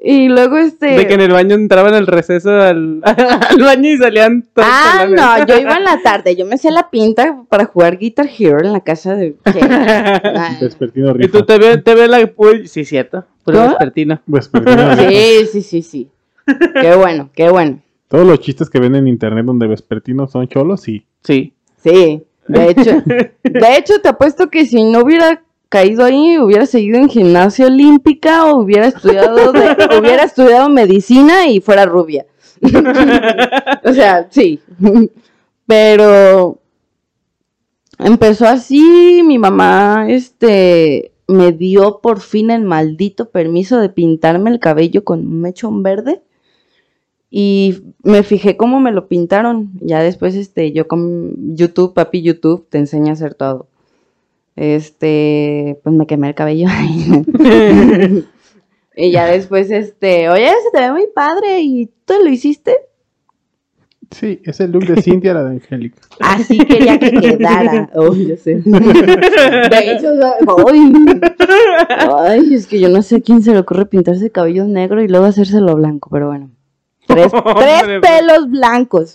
Y luego este. De que en el baño entraban al receso al, al baño y salían todos Ah, no, yo iba en la tarde, yo me hacía la pinta para jugar Guitar Hero en la casa de... Vespertino Y tú te ves, te ves la... Sí, cierto. Puro vespertino. Vespertino. Sí, sí, sí, sí. Qué bueno, qué bueno. Todos los chistes que ven en internet donde Vespertino son cholos, sí. Sí. Sí, de hecho, de hecho te apuesto que si no hubiera caído ahí, hubiera seguido en gimnasia olímpica o hubiera estudiado de- hubiera estudiado medicina y fuera rubia. o sea, sí. Pero empezó así, mi mamá este me dio por fin el maldito permiso de pintarme el cabello con un mechón verde. Y me fijé cómo me lo pintaron. Ya después, este, yo con YouTube, papi YouTube, te enseña a hacer todo. Este, pues me quemé el cabello. y ya después, este, oye, se te ve muy padre. ¿Y tú lo hiciste? Sí, es el look de Cintia, la de Angélica. Así quería que quedara. Oh, yo sé. De hecho, ay, ay, es que yo no sé a quién se le ocurre pintarse el cabello negro y luego hacérselo blanco, pero bueno. Tres, tres pelos blancos.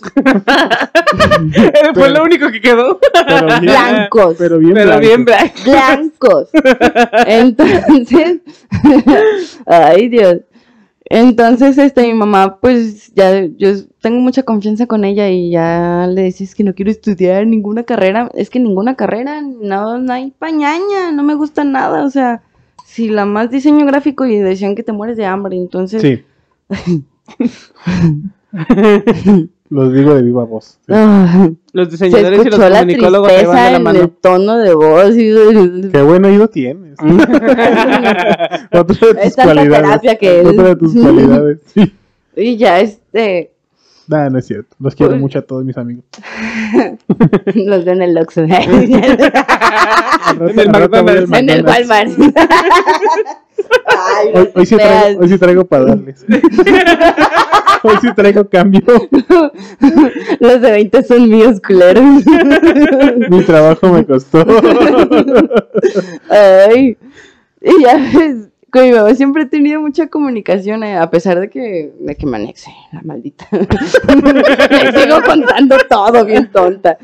Fue lo único que quedó. Pero bien, Blancos. pero bien, Pero blanco. bien black. blancos. Entonces, ay Dios. Entonces, este, mi mamá, pues ya, yo tengo mucha confianza con ella y ya le decía, es que no quiero estudiar ninguna carrera, es que ninguna carrera, no, no hay pañaña, no me gusta nada, o sea, si la más diseño gráfico y decían que te mueres de hambre, entonces, Sí. Los digo de viva voz. Sí. ah, Los se diseñadores y los la comunicólogos se van de la en mano. el tono de voz y... Qué buen oído tienes. Otra de tus Es tanta cualidades. que es. Otra de tus cualidades. Sí. Y ya, este, Nah, no es cierto. Los quiero Uy. mucho a todos mis amigos. los ven en el Oxxo. En el McDonald's. en el Walmart. Ay, Hoy, hoy, sí traigo, hoy sí traigo para darles. hoy sí traigo cambio. Los de 20 son míos, culeros. Mi trabajo me costó. Ay. Y ya ves, con mi mamá siempre he tenido mucha comunicación, eh, a pesar de que, de que me anexe, la maldita. Le sigo contando todo, bien tonta.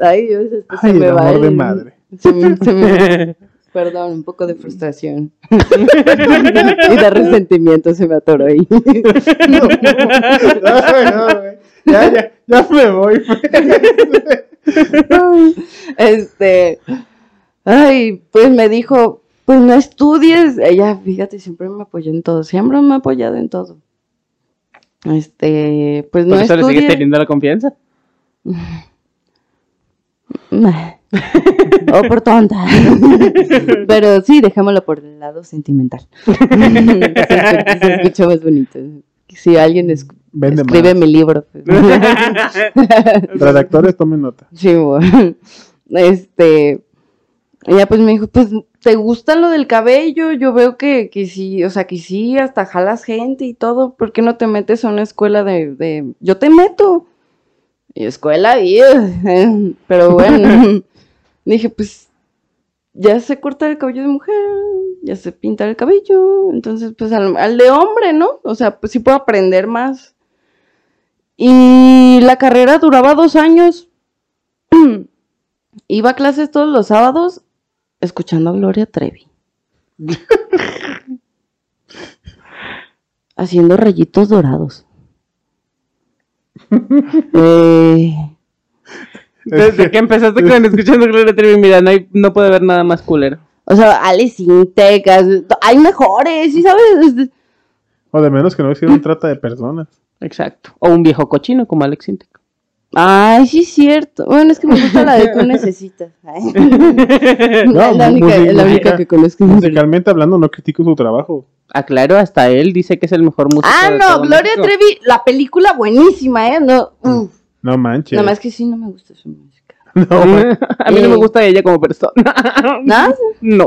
Ay, Dios, esto se Ay, el me va. amor de el- madre. Se me, se me- Perdón, un poco de frustración. y de resentimiento se me atoró ahí. No, ya, ya, ya me voy. este. Ay, pues me dijo, pues no estudies. Ella, fíjate, siempre me apoyó en todo. Siempre me ha apoyado en todo. Este, pues no Por eso le sigues teniendo la confianza. o por tonta. Pero sí, dejémoslo por el lado sentimental. se, escucha, se escucha más bonito. Si alguien es- Vende escribe más. mi libro. pues. Redactores, tomen nota. Sí, bueno. Este, ella pues me dijo, pues, ¿te gusta lo del cabello? Yo veo que, que sí, o sea, que sí, hasta jalas gente y todo, ¿por qué no te metes a una escuela de, de... yo te meto? Y escuela, y, eh, pero bueno, dije, pues, ya sé cortar el cabello de mujer, ya sé pintar el cabello, entonces, pues, al, al de hombre, ¿no? O sea, pues sí puedo aprender más. Y la carrera duraba dos años. Iba a clases todos los sábados escuchando a Gloria Trevi. Haciendo rayitos dorados. Eh, Desde que empezaste con escuchando Gloria Trevi, mira, no, hay- no puede haber nada más culero. o sea, Alex Intecas. Hay mejores, ¿sí sabes? O de menos que no hicieron trata de personas. Exacto. O un viejo cochino como Alex Intec. Ay, sí es cierto. Bueno, es que me gusta la de tú necesitas. Ay. No, la, única, la única que conozco. Musicalmente hablando, no critico su trabajo. Ah, claro, hasta él dice que es el mejor músico. Ah, de no, todo Gloria México. Trevi, la película buenísima, ¿eh? No, uf. No manches. Nada más que sí, no me gusta su música. No, a mí no me gusta ella como persona. ¿No? No,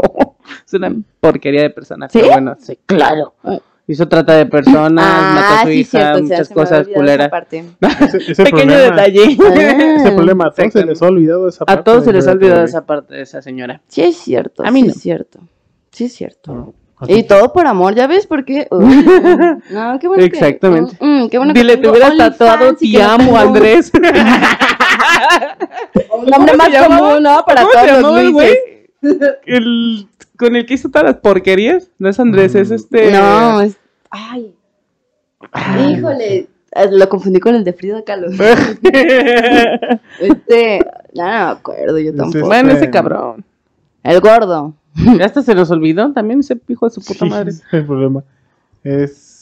es una porquería de persona. ¿Sí? Pero bueno, sí, claro. Ah. Hizo trata de personas, mató a su sí, hija, cierto, o sea, muchas se cosas culeras. parte. Ese, ese Pequeño problema, detalle. Ese problema, a todos se les ha olvidado esa parte. A todos se les ha olvidado esa parte de esa señora. Sí es cierto, A mí sí no. es cierto. Sí es cierto. Y todo por amor, ¿ya ves por qué? Uy, no, qué bueno que- Exactamente. mm, mm, qué bueno que Dile, te tengo hubieras tatuado, te que amo, Andrés. Un nombre ¿Cómo más común, ¿no? Para ¿Cómo todos los llamaba el güey? El, con el que hizo todas las porquerías. No es Andrés, es este. No, es... Ay, híjole. eh, Lo confundí con el de Frida Kahlo. Este, no, no me acuerdo, yo tampoco. bueno, ese cabrón. El gordo. Hasta se nos olvidó también ese hijo de su puta Sí, madre. el problema. Es.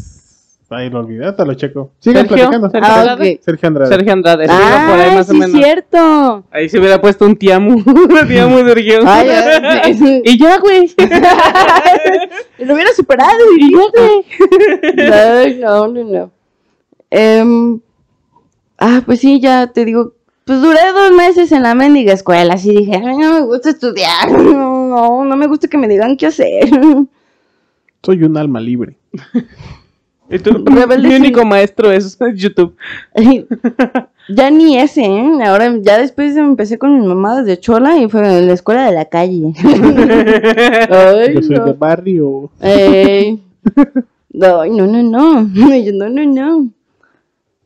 Ay, lo olvidé, te lo checo. Sigan Sergio, platicando. Sergio Ah, Andrade. Sergio Andrade. Sergio Andrade. iba por ahí Ah, o menos. cierto. Ahí se hubiera puesto un tiamu. tiamu Sergio. Ay, ay, y ya, güey. Lo hubiera superado, fíjate. Ay, no, no, no. Em, ah, pues sí, ya te digo. Pues duré dos meses en la mendiga escuela, así dije, "Ay, no me gusta estudiar, no, no me gusta que me digan qué hacer. Soy un alma libre. Rebelde mi único maestro es YouTube. ya ni ese, ¿eh? Ahora, ya después empecé con mi mamá desde Chola y fue en la escuela de la calle. Ay, Yo soy no. de barrio. Ey. No, no, no, no. No, no, no.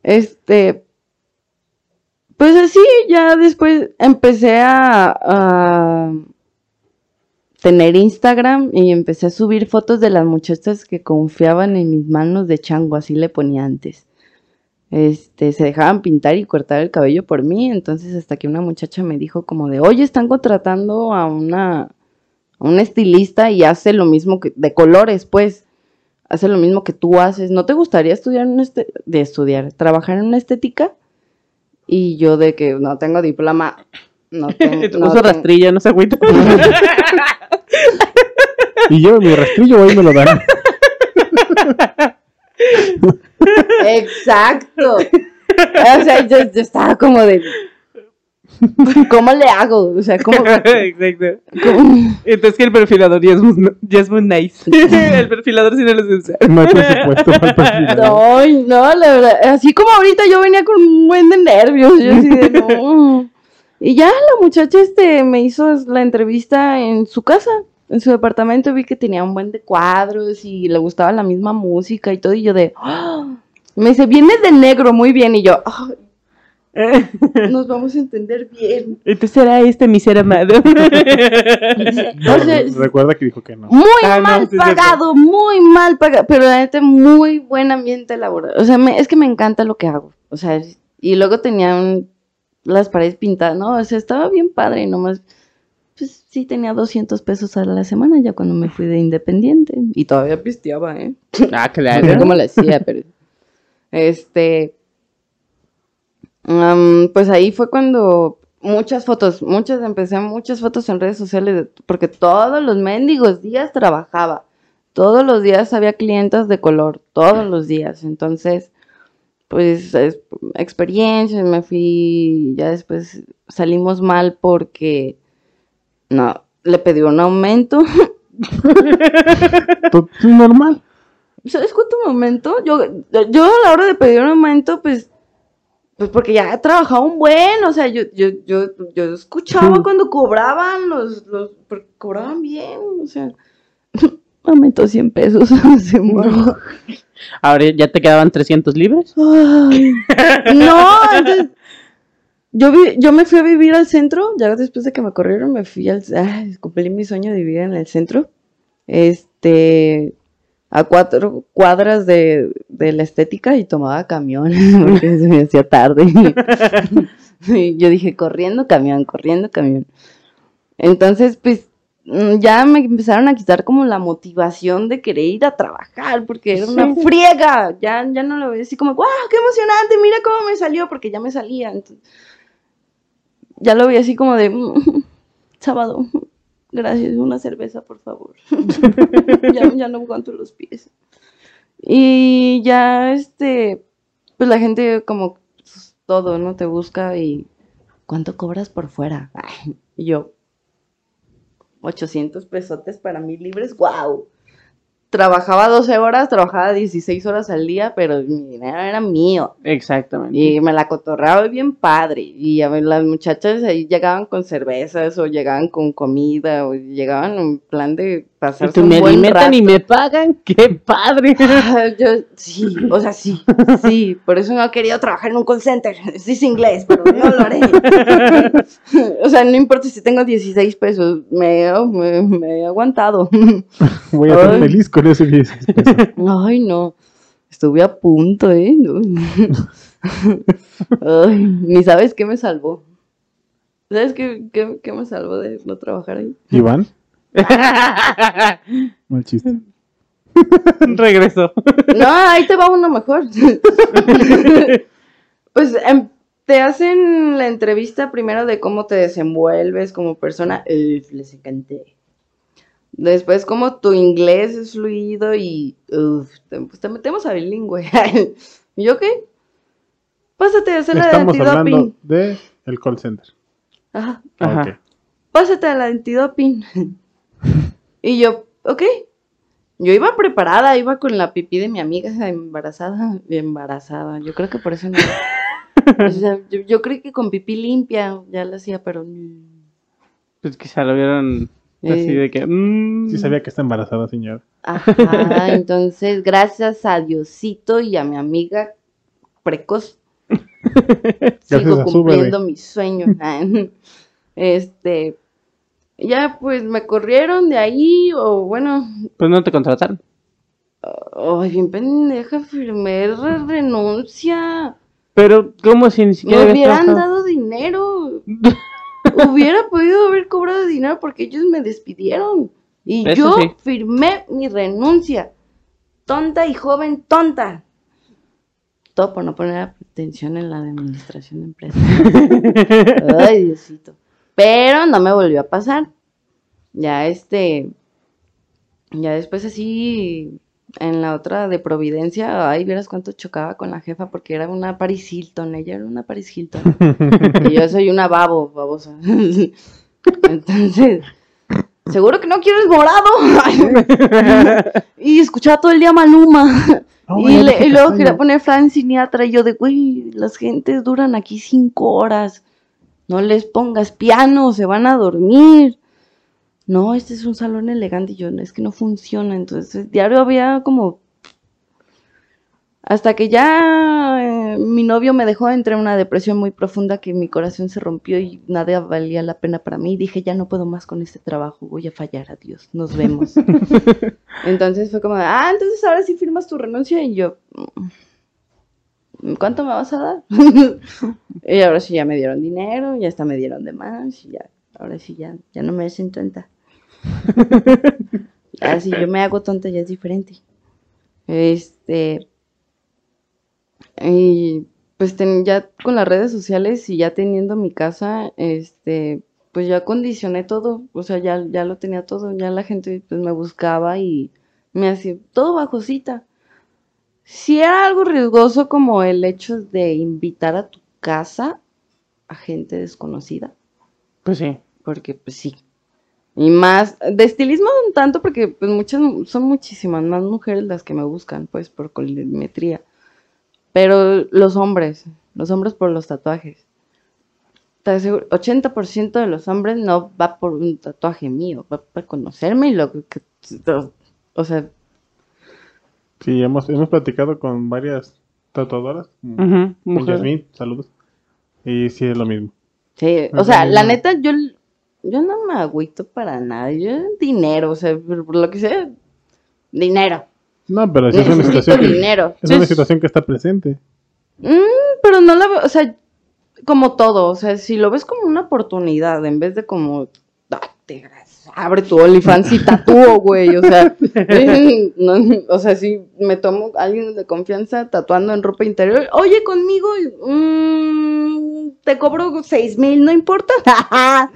Este. Pues así, ya después empecé a, tener Instagram y empecé a subir fotos de las muchachas que confiaban en mis manos de chango, así le ponía antes. Este, se dejaban pintar y cortar el cabello por mí, entonces hasta que una muchacha me dijo como de, oye, están contratando a una, una estilista y hace lo mismo que, de colores, pues, hace lo mismo que tú haces. ¿No te gustaría estudiar una este- de estudiar, trabajar en una estética? Y yo de que no tengo diploma, no tengo, no Uso tengo- rastrilla, no se agüita. Y llevo mi rastrillo, ahí me lo dan. Exacto. O sea, yo, yo estaba como de, ¿cómo le hago? O sea, ¿cómo? Exacto. cómo? Entonces que el perfilador ya es muy, ya es muy nice. el perfilador sí no lo sé usar. No hay presupuesto para el perfil. No, no, la verdad, así como ahorita yo venía con un buen de nervios, yo así de no. Y ya la muchacha este me hizo la entrevista en su casa, en su departamento, vi que tenía un buen de cuadros y le gustaba la misma música y todo, y yo de, ¡ah! me dice, vienes de negro, muy bien, y yo, "Ay". Nos vamos a entender bien. Entonces será este mi ser amado. O sea, Recuerda que dijo que no. Muy Ah, no, mal sí pagado, muy mal pagado, pero la neta muy buen ambiente laboral. O sea, me- es que me encanta lo que hago. O sea, y luego tenían las paredes pintadas, ¿no? O sea, estaba bien padre y nomás, pues sí tenía 200 pesos a la semana ya cuando me fui de independiente. Y todavía pisteaba, ¿eh? ah, No sé claro. cómo le hacía, pero. Este. Am, pues ahí fue cuando muchas fotos, muchas, empecé muchas fotos en redes sociales, porque todos los mendigos días trabajaba. Todos los días había clientes de color, todos los días. Entonces, pues, es- experiencias, me fui, ya después salimos mal porque, no, le pedí un aumento. Todo normal. ¿Sabes cuánto momento? Yo, yo a la hora de pedir un aumento, pues, pues porque ya trabajaba un buen, o sea, yo, yo, yo, yo escuchaba cuando cobraban los, los, porque cobraban bien, o sea, aumentó 100 pesos. se muero. Ahora ya te quedaban 300 libres. Ay, no, entonces, yo, vi- yo me fui a vivir al centro, ya después de que me corrieron, me fui al, ay, cumplí mi sueño de vivir en el centro, este, a cuatro cuadras de, de la estética y tomaba camión, porque se me hacía tarde. Y yo dije, corriendo camión, corriendo camión. Entonces, pues, mm, ya me empezaron a quitar como la motivación de querer ir a trabajar, porque era una friega. Ya, ya no lo veía así como, wow, qué emocionante, mira cómo me salió, porque ya me salía. Entonces, ya lo veía así como de, "Mm, sábado, gracias, una cerveza, por favor. ya, ya no aguanto los pies. Y ya, este, pues la gente como pues, todo, ¿no? Te busca y ¿cuánto cobras por fuera? Ay, y yo, 800 pesotes para mí libres, wow. Trabajaba 12 horas, trabajaba 16 horas al día, pero mi dinero era mío. Exactamente. Y me la cotorreaba bien padre. Y a ver, las muchachas ahí llegaban con cervezas o llegaban con comida o llegaban en plan de Y pasarse tú un me buen alimentan y rato. me pagan. ¡Qué padre! Ah, Yo, sí, o sea, sí, sí, por eso no he querido trabajar en un call center. Sí, es inglés, pero no lo haré. O sea, no importa si tengo 16 pesos, me, me, me he aguantado. Voy a ser feliz con ese 16 pesos. Ay, no, estuve a punto, ¿eh? No. Ay, ni sabes qué me salvó. ¿Sabes qué, qué, qué me salvó de no trabajar ahí? Iván, mal chiste. Regreso. No, ahí te va uno mejor. pues em, te hacen la entrevista primero de cómo te desenvuelves como persona. Uf, les encanté. Después, cómo tu inglés es fluido y uf, te, pues te metemos a bilingüe. ¿Y yo qué? Pásate a hacer la de Estamos hablando antidoping. de el call center. Ajá. Ajá. Ok. Pásate a la antidoping. y yo, ok. Yo iba preparada, iba con la pipí de mi amiga embarazada, embarazada. Yo creo que por eso no. O sea, yo, yo creí que con pipí limpia ya la hacía, pero. Pues quizá lo vieron así de que. mm, Sí sabía que está embarazada, señor. Ajá, entonces gracias a Diosito y a mi amiga precoz sigo cumpliendo mi sueño. Este, ya pues me corrieron de ahí o bueno, Pues no te contrataron. ay, bien pendeja, firmé re- renuncia. Pero, ¿cómo si ni siquiera Me hubieran dado dinero. Hubiera podido haber cobrado dinero porque ellos me despidieron. Y Eso yo sí. firmé mi renuncia. Tonta y joven, tonta. Todo por no poner atención en la administración de empresas. Ay, Diosito. Pero no me volvió a pasar. Ya este. Ya después así. En la otra de Providencia, ay, vieras cuánto chocaba con la jefa porque era una Paris Hilton, ella era una Paris Hilton. y yo soy una babo, babosa. Entonces, seguro que no quieres morado. y escuchaba todo el día Maluma. No, y, le- luego quería poner Frank Sinatra y yo de, güey, las gentes duran aquí cinco horas. No les pongas piano, se van a dormir. No, este es un salón elegante y yo, es que no funciona. Entonces, diario había como... Hasta que ya eh, mi novio me dejó, entré en una depresión muy profunda que mi corazón se rompió y nada valía la pena para mí. Dije, ya no puedo más con este trabajo, voy a fallar, adiós, nos vemos. entonces fue como, ah, entonces ahora sí firmas tu renuncia y yo, "Mm, ¿cuánto me vas a dar? y ahora sí ya me dieron dinero, ya hasta me dieron de más y ya, ahora sí ya, ya no me hacen tonta. ya si yo me hago tonta ya es diferente. Este, y pues ten- ya con las redes sociales y ya teniendo mi casa, este, pues ya condicioné todo, o sea, ya, ya lo tenía todo, ya la gente pues me buscaba y me hacía todo bajo cita. Si era algo riesgoso como el hecho de invitar a tu casa a gente desconocida, Pues sí. porque pues sí. Y más, de estilismo un tanto porque pues muchas, son muchísimas más mujeres las que me buscan, pues por colorimetría. Pero los hombres, los hombres por los tatuajes. Te aseguro, 80% de los hombres no va por un tatuaje mío, va para conocerme y lo que, o sea, Sí, hemos, hemos platicado con varias tatuadoras. como Ujú, con saludos. Y sí, es lo mismo. Sí, o sea, la neta, yo, yo no me agüito para nada. Yo, dinero, o sea, por, lo que sea, dinero. No, pero es una situación que, dinero. es una situación que está presente. Mm, pero no la veo, o sea, como todo, o sea, si lo ves como una oportunidad, en vez de como, date, gracias, abre tu OnlyFans y tatúo, güey, o sea, no, o sea, si me tomo a alguien de confianza tatuando en ropa interior, oye, conmigo, mm, te cobro seis mil, no importa,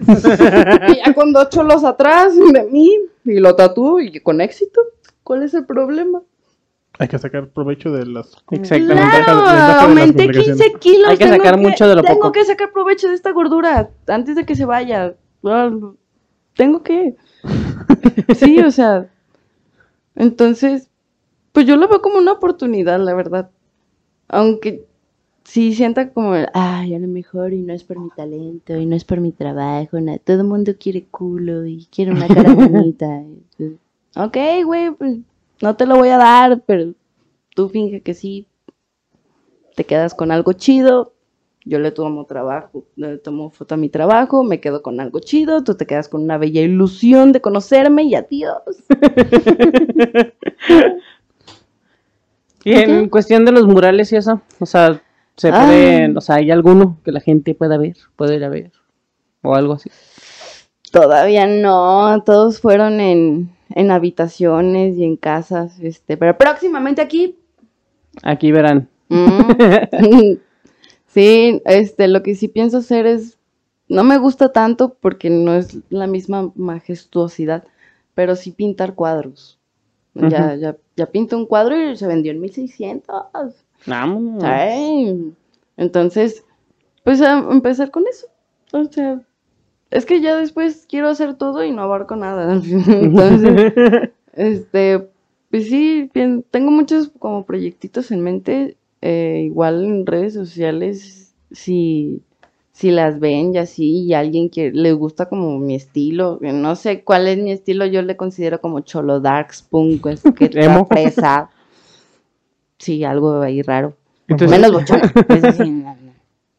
y ya con dos cholos atrás de mí, y lo tatúo, y con éxito, ¿cuál es el problema? Hay que sacar provecho de las... Exactamente. Claro, de las aumenté publicaciones. 15 kilos. Hay que tengo sacar mucho de lo Tengo poco. que sacar provecho de esta gordura antes de que se vaya. Tengo que. Sí, o sea. Entonces, pues yo lo veo como una oportunidad, la verdad. Aunque sí sienta como, ay, a lo mejor y no es por mi talento, y no es por mi trabajo, na- todo el mundo quiere culo y quiere una cara bonita. Ok, güey, pues no te lo voy a dar, pero tú finge que sí, te quedas con algo chido, yo le tomo trabajo, le tomo foto a mi trabajo, me quedo con algo chido, tú te quedas con una bella ilusión de conocerme y adiós. Y en cuestión de los murales y eso, o sea, se Ah. pueden, o sea, hay alguno que la gente pueda ver, puede ir a ver, o algo así. Todavía no, todos fueron en, en habitaciones y en casas, este, pero próximamente aquí. Aquí verán. mm, sí, este, lo que sí pienso hacer es, no me gusta tanto porque no es la misma majestuosidad, pero sí pintar cuadros. Ya, ya, ya pinto un cuadro y se vendió en 1600. Vámonos. Ay, entonces, pues a empezar con eso. O sea, es que ya después quiero hacer todo y no abarco nada. Entonces, este, pues sí, tengo muchos como proyectitos en mente. Eh, igual en redes sociales, si, si las ven y así, y alguien que le gusta como mi estilo, no sé cuál es mi estilo, yo le considero como cholo darks, punk, es que Emo. fresa. Sí, algo ahí raro. Entonces- Menos bochona. Así.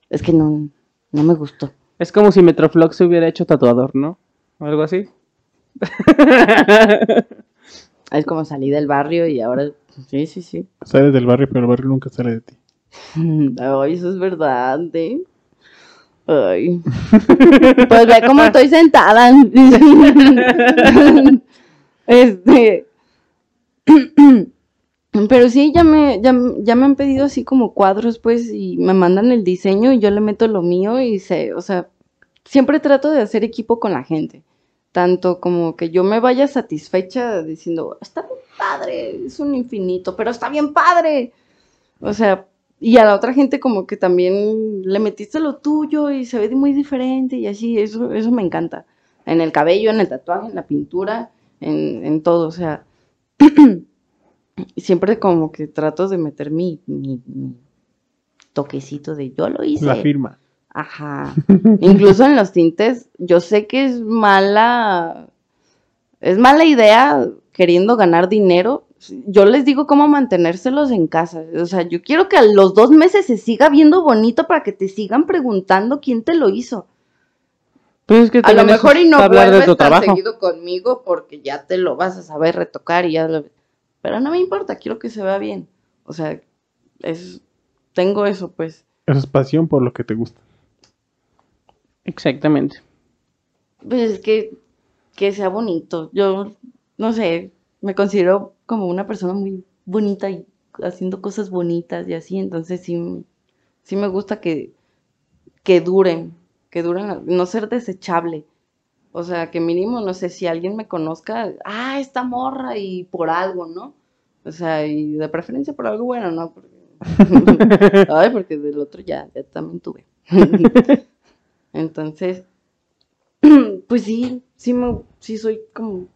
Es que no, no me gustó. Es como si Metroflog se hubiera hecho tatuador, ¿no? O algo así. Es como salí del barrio y ahora. Sí, sí, sí. Sales del barrio, pero el barrio nunca sale de ti. Ay, eso es verdad, ¿eh? Ay. Pues ve cómo estoy sentada. Este. Pero sí, ya me, ya, ya me han pedido así como cuadros, pues, y me mandan el diseño y yo le meto lo mío y sé, o sea, siempre trato de hacer equipo con la gente. Tanto como que yo me vaya satisfecha diciendo, está bien padre, es un infinito, pero está bien padre. O sea, y a la otra gente como que también le metiste lo tuyo y se ve muy diferente y así, eso, eso me encanta. En el cabello, en el tatuaje, en la pintura, en, en todo, o sea, siempre como que trato de meter mi, mi, mi toquecito de yo lo hice. La firma. Ajá. Incluso en los tintes, yo sé que es mala, es mala idea queriendo ganar dinero yo les digo cómo mantenérselos en casa. O sea, yo quiero que a los dos meses se siga viendo bonito para que te sigan preguntando quién te lo hizo. Pues es que A lo mejor y no es hablar de vuelves tu tan trabajo. seguido conmigo porque ya te lo vas a saber retocar y ya lo... Pero no me importa, quiero que se vea bien. O sea, es... tengo eso, pues. Eso es pasión por lo que te gusta. Exactamente. Pues es que, que sea bonito. Yo, no sé, me considero como una persona muy bonita y haciendo cosas bonitas y así, entonces sí, sí me gusta que, que duren, que duren, no ser desechable. O sea, que mínimo, no sé, si alguien me conozca, ah, esta morra y por algo, ¿no? O sea, y de preferencia por algo bueno, ¿no? Porque... Ay, porque del otro ya, ya también tuve. Entonces, pues sí, sí, me, sí soy como...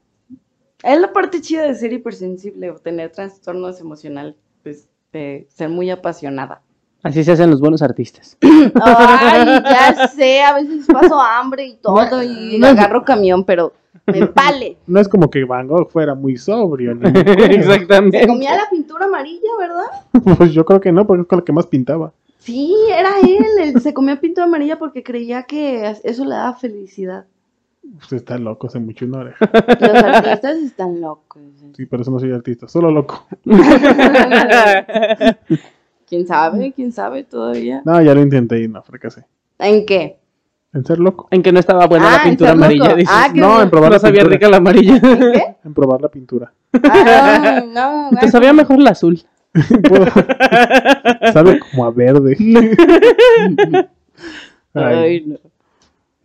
Es la parte chida de ser hipersensible o tener trastornos emocionales, pues de ser muy apasionada. Así se hacen los buenos artistas. Ay, ya sé, a veces paso hambre y todo y no es- agarro camión, pero me vale. No es como que Van Gogh fuera muy sobrio. ni- Exactamente. Se comía la pintura amarilla, ¿verdad? Pues yo creo que no, porque es con lo que más pintaba. Sí, era él, él se comía pintura amarilla porque creía que eso le daba felicidad. Pues está loco, hace mucho una oreja. Los artistas están locos. Sí, por eso no soy artista, solo loco. ¿Quién sabe? ¿Quién sabe todavía? No, ya lo intenté y no, fracasé. ¿En qué? En ser loco. En que no estaba buena Ah, la pintura en ser amarilla, loco. dices. Ah, que No, en probar no la sabía pintura. rica la amarilla. ¿En qué? En probar la pintura. Ah, no, Te no. sabía mejor la azul. Sabe como a verde. Ay, Ay, no.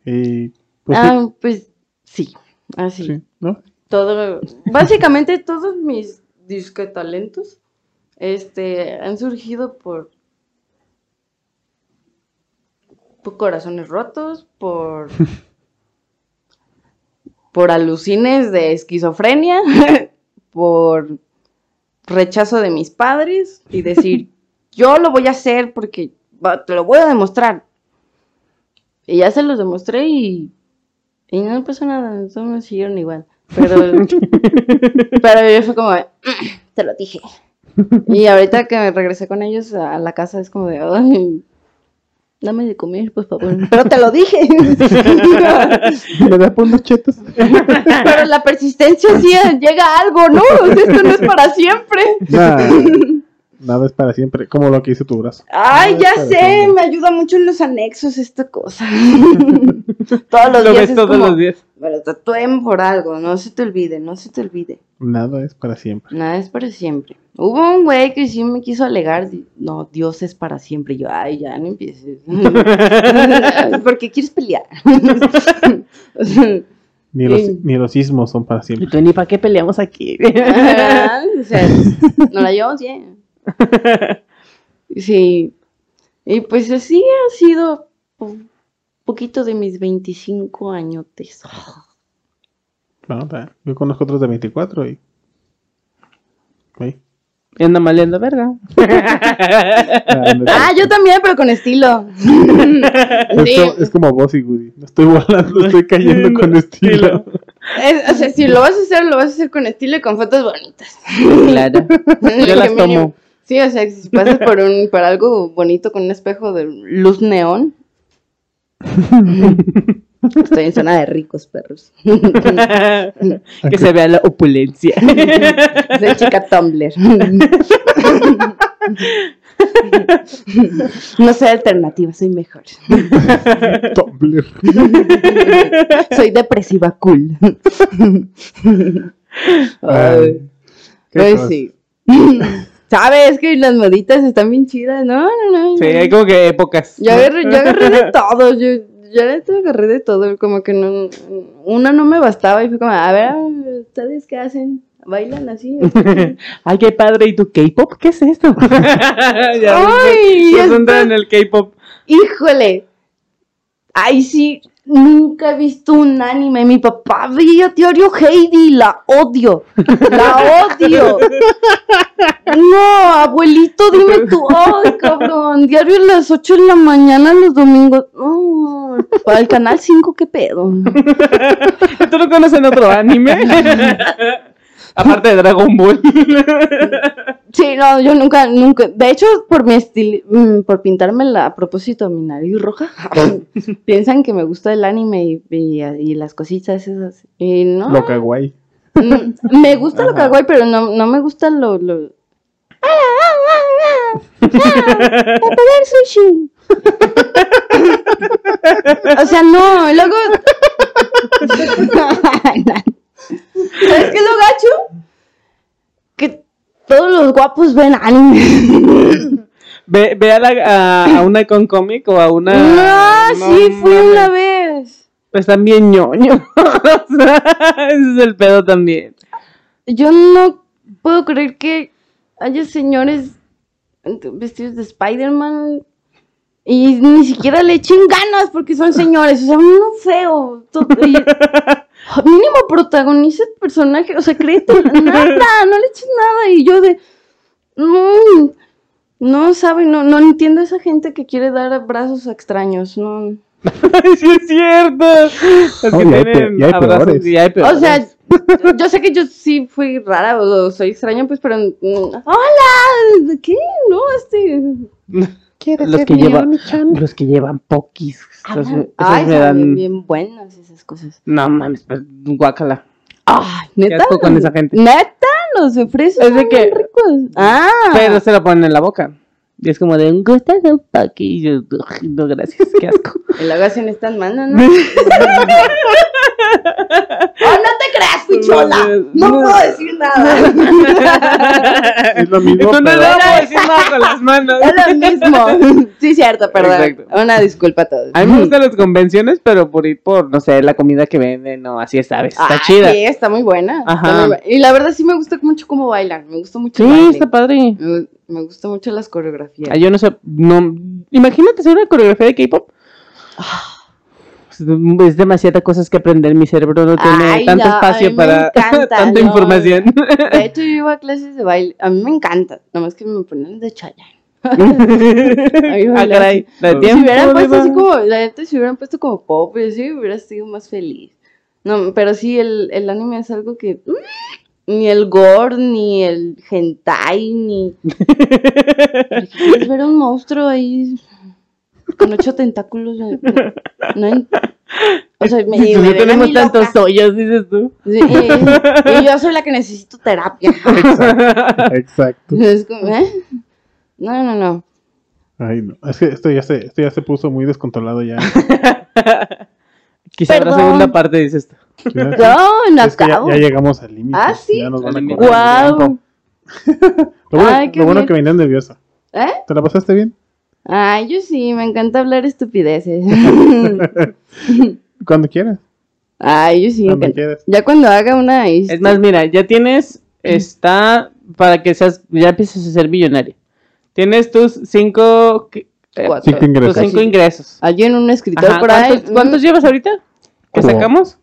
y, pues sí, pues sí, así. sí, ¿no? Todo, básicamente todos mis disque talentos este, han surgido por, por corazones rotos, por, por alucines de esquizofrenia, por rechazo de mis padres y decir, yo lo voy a hacer porque va- te lo voy a demostrar. Y ya se los demostré y, y no pasó nada, todos me siguieron igual. Pero, pero yo fue como, "Mm, te lo dije. Y ahorita que me regresé con ellos a la casa es como de, ay, dame de comer, por favor. Pero te lo dije. Me da por chetos. Pero la persistencia sí llega a algo, ¿no? Esto no es para siempre. Nah, nada es para siempre, como lo que hizo tu brazo. Ay, Nada ya sé, siempre. me ayuda mucho en los anexos esta cosa. todos los Lo días ves es todos como, los días. lo tatúen por algo, no se te olvide, no se te olvide. Nada es para siempre. Nada es para siempre. Hubo un güey que sí me quiso alegar, no, Dios es para siempre. Y yo, ay, ya no empieces. ¿Por qué quieres pelear? Ni los, Sí. ni los sismos son para Y siempre. tú ni para qué peleamos aquí. Ah, o sea, nos la llevamos bien. Sí. Y pues así ha sido un poquito de mis 25 añotes. No, yo conozco otros de 24 y. Ahí. Y anda maleando verga. Ah, Ah, yo también, pero con estilo. es, Sí. como, es como vos y Woody. No estoy volando, estoy cayendo con estilo. Es- o sea, si lo vas a hacer, lo vas a hacer con estilo y con fotos bonitas. Claro. Yo las tomo. Sí, o sea, si pasas por un, por algo bonito con un espejo de luz neón. Estoy en zona de ricos perros. que se vea la opulencia. Soy chica Tumblr. No soy alternativa, soy mejor. Tumblr. Soy depresiva cool. Ay, Ay, ay, sí. ¿Sabes que las moditas están bien chidas? No, no, no. Sí, hay como que épocas. Yo agarré, yo agarré de todo, yo, neta agarré de todo, como que no, una no me bastaba y fue como, a ver, ¿ustedes qué hacen? ¿Bailan así? Ay, qué padre. ¿Y tu K-pop? ¿Qué es esto? ya, Ay, pues, entra en el K-pop. Híjole, ay sí, nunca he visto un anime, mi papá veía diario Heidi, la odio, la odio. No, abuelito, dime tú, ay cabrón, diario a las 8 de la mañana los domingos, no, para el canal 5, qué pedo. ¿Tú no conoces otro anime? Aparte de Dragon Ball. Sí, no, yo nunca, nunca. De hecho, por mi estilo, por pintarme la, a propósito mi nariz roja, piensan que me gusta el anime y, y- y las cositas esas. Y no. Lo kawaii. Mm, Me gusta lo Ajá. kawaii, pero no, no me gusta lo. lo... ¡A pedir sushi! o sea, no, luego. ¿Sabes qué es lo gacho? Que todos los guapos ven anime. Ve, ve a, la, a, a una con cómic o a una. Ah, no sí, fui mames. una vez. Están bien ñoños. Ese es el pedo también. Yo no puedo creer que haya señores vestidos de Spider-Man y ni siquiera le echen ganas porque son señores, o sea, uno feo. y- mínimo protagoniza el personaje, o sea, créete, nada, no le eches nada. Y yo de. mm, no sabe, no, no entiendo a esa gente que quiere dar abrazos a extraños, no. sí, es cierto. Los que hay tienen pe- y hay abrazos peores. y hay O sea, yo sé que yo sí fui rara o soy extraña, pues, pero. mm, ¡Hola! ¿Qué? No, este. los que llevan los que llevan pokis. Esos, esos Ay, me son dan. bien, bien buenas esas cosas. No mames, pues, guácala. Ay, neta. con esa gente. Neta, los fresa. Es de que- ricos. Ah. Pero se lo ponen en la boca. Y es como de un gusto de un poqui. Y yo, "Ugh, no, gracias, qué asco. Y luego hacen estas manos, ¿no? ¡Oh, no te creas, pichola! No No. puedo decir nada. Es lo mismo, tú no pero- vamos decir nada con las manos. Es lo mismo. Sí, cierto, perdón. Exacto. Una disculpa a todos. A mí me gustan las convenciones, pero por ir por, no sé, la comida que venden o así, ¿sabes? Está Ah, chida. Sí, está muy buena. está Ajá. muy. Y la verdad sí me gusta mucho cómo bailan. Me gusta mucho el Sí, baile. está padre. Me, me gusta mucho las coreografías. Ah, Yo no sé, no. Imagínate hacer una coreografía de K-pop. Es- Es demasiadas cosas que aprender. Mi cerebro no tiene Ay, tanto no, espacio para encanta, tanta no. información. De hecho, yo iba a clases de baile. A mí me encanta. Nomás que me ponen de Chayanne. ah, caray. La Si hubieran puesto así como, la neta, si hubieran puesto como pop, y así hubiera sido más feliz. No, pero sí, el, el anime es algo que. Ni el gore, ni el hentai, ni. Quieres ver a un monstruo ahí con ocho tentáculos. No, no- no en- o sea, me, Si me no tenemos tantos hoyos, dices tú. Sí, y, y yo soy la que necesito terapia. Exacto. Es como, ¿eh? No, no, no. Ay, no. Es que esto ya se, esto ya se puso muy descontrolado ya. Quizá Perdón. segunda parte, dices tú. Ya, No, no es que ya, acabo. ya llegamos al límite. Ah, ¿sí? Ya nos van a. Lo bueno, Ay, qué lo bueno bien. que venías nerviosa. ¿Eh? ¿Te la pasaste bien? Ay, yo sí, me encanta hablar estupideces. Cuando quieras. Ay, yo sí. Cuando quieras. Ya cuando haga una... este, Es más, mira, ya tienes, está, para que seas, ya empieces a ser millonario. Tienes tus cinco, eh, Cuatro. Cinco ingresos. tus cinco ingresos. Alguien, un escritor Ajá, por ahí. ¿Cuántos, cuántos llevas ahorita? ¿Que Como- sacamos?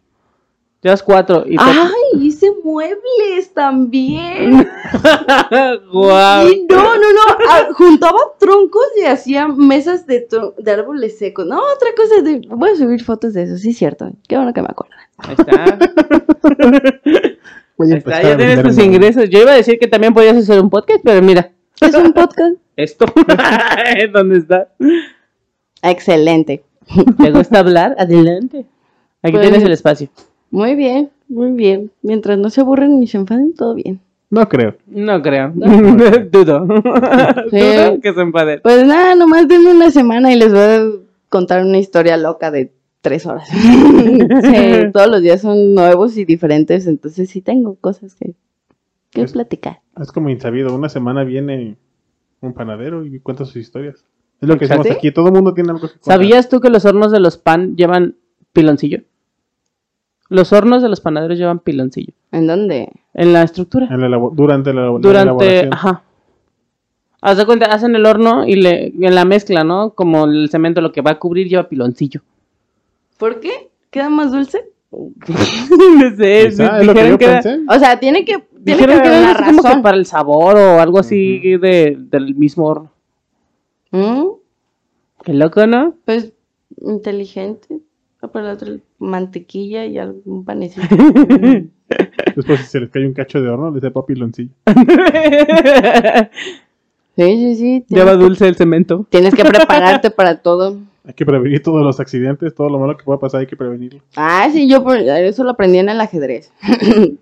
Llevas cuatro. Y te- Ay, hice muebles también. Guau. Y no, no, no. ah, juntaba troncos y hacía mesas de, de árboles secos. No, otra cosa. De... Voy a subir fotos de eso, sí, es cierto. Qué bueno que me acuerdo. Ahí está. Voy a Ahí está, empezar ya tienes tus ingresos. Yo iba a decir que también podías hacer un podcast, pero mira, Es un podcast. esto. ¿Dónde está? Excelente. ¿Te gusta hablar? Adelante. Aquí Pues- tienes el espacio. Muy bien, muy bien. Mientras no se aburren ni se enfaden, todo bien. No creo. No creo. Dudo. Sí. Dudo que se enfaden. Pues nada, nomás denme una semana y les voy a contar una historia loca de tres horas. sí, todos los días son nuevos y diferentes, entonces sí tengo cosas que, que Es- platicar. Es como insabido. Una semana viene un panadero y cuenta sus historias. Es lo que decimos aquí. Todo el mundo tiene algo que contar. ¿Sabías tú que los hornos de los pan llevan piloncillo? Los hornos de los panaderos llevan piloncillo. ¿En dónde? En la estructura. En la durante la, la Durante. elaboración. Ajá. Haz de cuenta, hacen el horno y le, en la mezcla, ¿no? Como el cemento lo que va a cubrir lleva piloncillo. ¿Por qué? ¿Queda más dulce? no sé, Quizá, es lo que dijeron yo que, era- pensé. O sea, tiene que, tiene dijeron que haber una así como que razón. para el sabor o algo así de, del mismo horno. ¿Mm? Qué loco, ¿no? Pues inteligente. Ah, la otra, mantequilla y algún panecito. Después, si se les cae un cacho de horno, les da papiloncillo. Sí, sí, sí. Ya va Tienes, dulce el cemento. tienes que prepararte para todo. Hay que prevenir todos los accidentes, todo lo malo que pueda pasar, hay que prevenirlo. Ah, sí, yo por- eso lo aprendí en el ajedrez.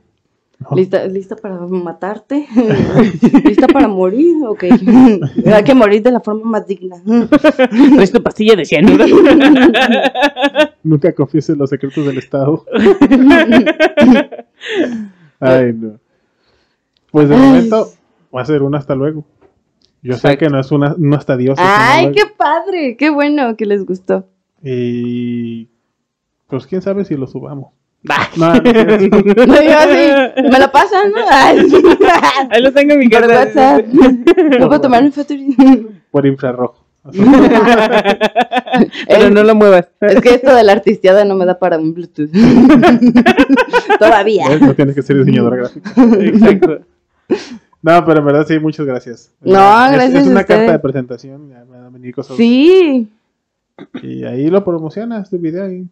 No. ¿Lista, ¿Lista para matarte? ¿Lista para morir? Ok. Hay que morir de la forma más digna. ¿Traes tu pastilla de cianuro? Nunca confieses los secretos del Estado. Ay, no. Pues de Ay. momento va a ser un hasta luego. Yo sé que no es una, no hasta Dios. es Ay, qué padre. Qué bueno que les gustó. Y pues quién sabe si lo subamos. No, no yo así, ¿me lo pasan? no? Ahí lo tengo en mi Por casa. WhatsApp. ¿Me puedo tomar un foto? por infrarrojo. Pero no lo muevas. Es que esto de la artisteada no me da para un Bluetooth. Todavía. ¿Ves? No tienes que ser diseñador gráfico. Exacto. No, pero en verdad sí, muchas gracias. No, Es- gracias Es a una carta ustedes. de presentación. Ya me van a venir cosas. Sí, Y ahí lo promocionas, tu video. ahí.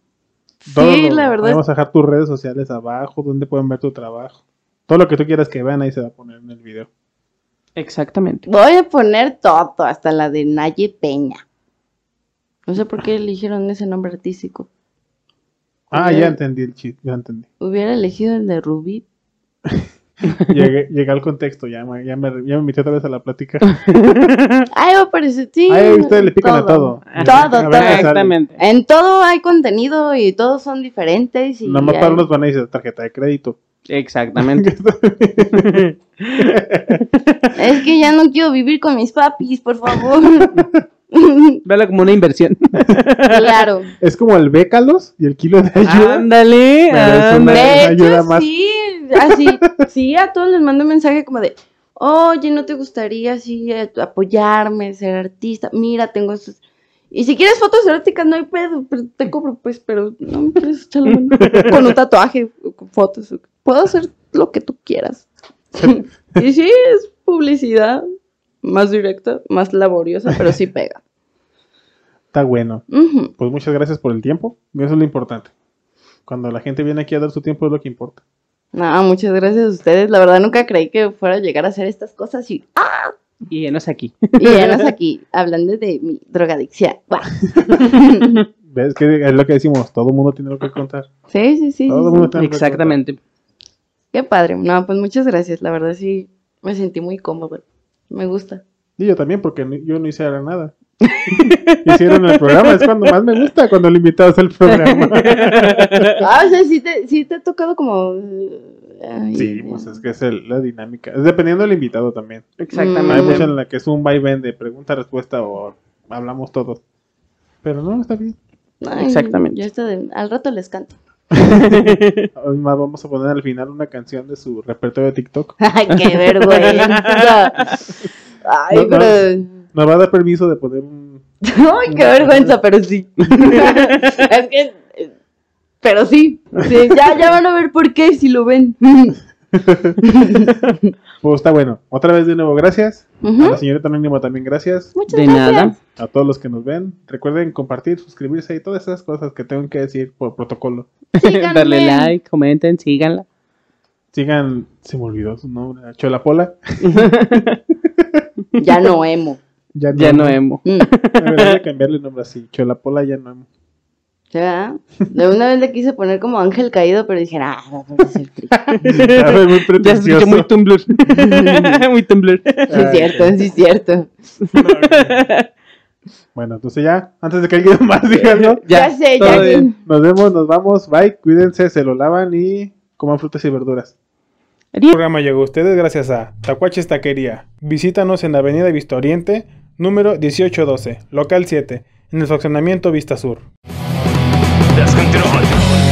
Sí, la verdad Vamos a dejar tus redes sociales abajo, donde pueden ver tu trabajo. Todo lo que tú quieras que vean ahí se va a poner en el video. Exactamente. voy a poner todo, hasta la de Naye Peña. No sé por qué eligieron ese nombre artístico. Ah, ya entendí el chiste, ya entendí. Hubiera elegido el de Rubí. Llegué, llegué al contexto, ya, me- ya, me, ya me metí otra vez a la plática. Ay, va a aparecer, sí. Ahí ustedes le pican a todo. Todo, A ver todo. qué sale. Exactamente. En todo hay contenido y todos son diferentes. Y Nada más hay- para unos van a decir tarjeta de crédito. Exactamente. Es que ya no quiero vivir con mis papis, por favor. Vela como una inversión. claro. es como el bécalos y el kilo de ayuda. Ándale. Ándale. De ayuda más. sí, así, sí, a todos les mando un mensaje como de, oye, ¿no te gustaría así apoyarme, ser artista? Mira, tengo estos... Y si quieres fotos eróticas, no hay pedo, pero te cobro, pues, pero no me quieres echar la mano. Con un tatuaje, o con fotos, puedo hacer lo que tú quieras. y sí, es publicidad más directa, más laboriosa, pero sí pega. Está bueno. Pues muchas gracias por el tiempo. Eso es lo importante. Cuando la gente viene aquí a dar su tiempo es lo que importa. No, muchas gracias a ustedes. La verdad nunca creí que fuera a llegar a hacer estas cosas y ¡ah! Y enos aquí. Y enos aquí hablando de mi drogadicción. ¿Ves que es lo que decimos? Todo el mundo tiene lo que contar. Sí, sí, sí. Todo sí, el sí. mundo tiene que Exactamente. Qué padre. No, pues muchas gracias. La verdad sí me sentí muy cómoda. Me gusta. Y yo también, porque yo no hiciera nada. Hicieron el programa, es cuando más me gusta, cuando el invitado es el programa. Ah, o sea, sí te, sí te ha tocado como. ay, Sí, pues es que es el- la dinámica. Es dependiendo del invitado también. Hay Exactamente. muchas en la que es un vaivén de pregunta-respuesta o hablamos todos. Pero no, está bien. ay, Exactamente. Yo esto de- al rato les canto. Además, vamos a poner al final una canción de su repertorio de TikTok. Ay, qué vergüenza. Ay, No, no. pero. Nos va a dar permiso de poner un. Ay, qué vergüenza, pero sí. es que. eh, Pero sí. sí, ya, ya van a ver por qué si lo ven. Pues está bueno. Otra vez de nuevo, gracias. Ujú. A la señorita Anónima también, gracias. Muchas De gracias. nada. A todos los que nos ven. Recuerden compartir, suscribirse y todas esas cosas que tengo que decir por protocolo. Darle like, comenten, síganla. Sigan. Se me olvidó su nombre. Chola Pola. Ya no emo. Ya no, Ya no emo. Mm. Debería cambiarle el nombre así. Chola Pola ya no emo. ¿Ya? De una vez le quise poner como ángel caído, pero dije, ah, no free. Ya fue muy Ya se pretencioso. escucha muy Tumblr. muy Tumblr. Sí, es cierto, sí, es cierto. Bueno, entonces ya, antes de que alguien más diga algo, Ya, sé, ya bien. nos vemos, nos vamos, bye, cuídense, se lo lavan y coman frutas y verduras. El programa llegó a ustedes gracias a Tacuaches Taquería. Visítanos en la Avenida Vista Oriente, número 1812, local 7, en el fraccionamiento Vista Sur. That's könnte.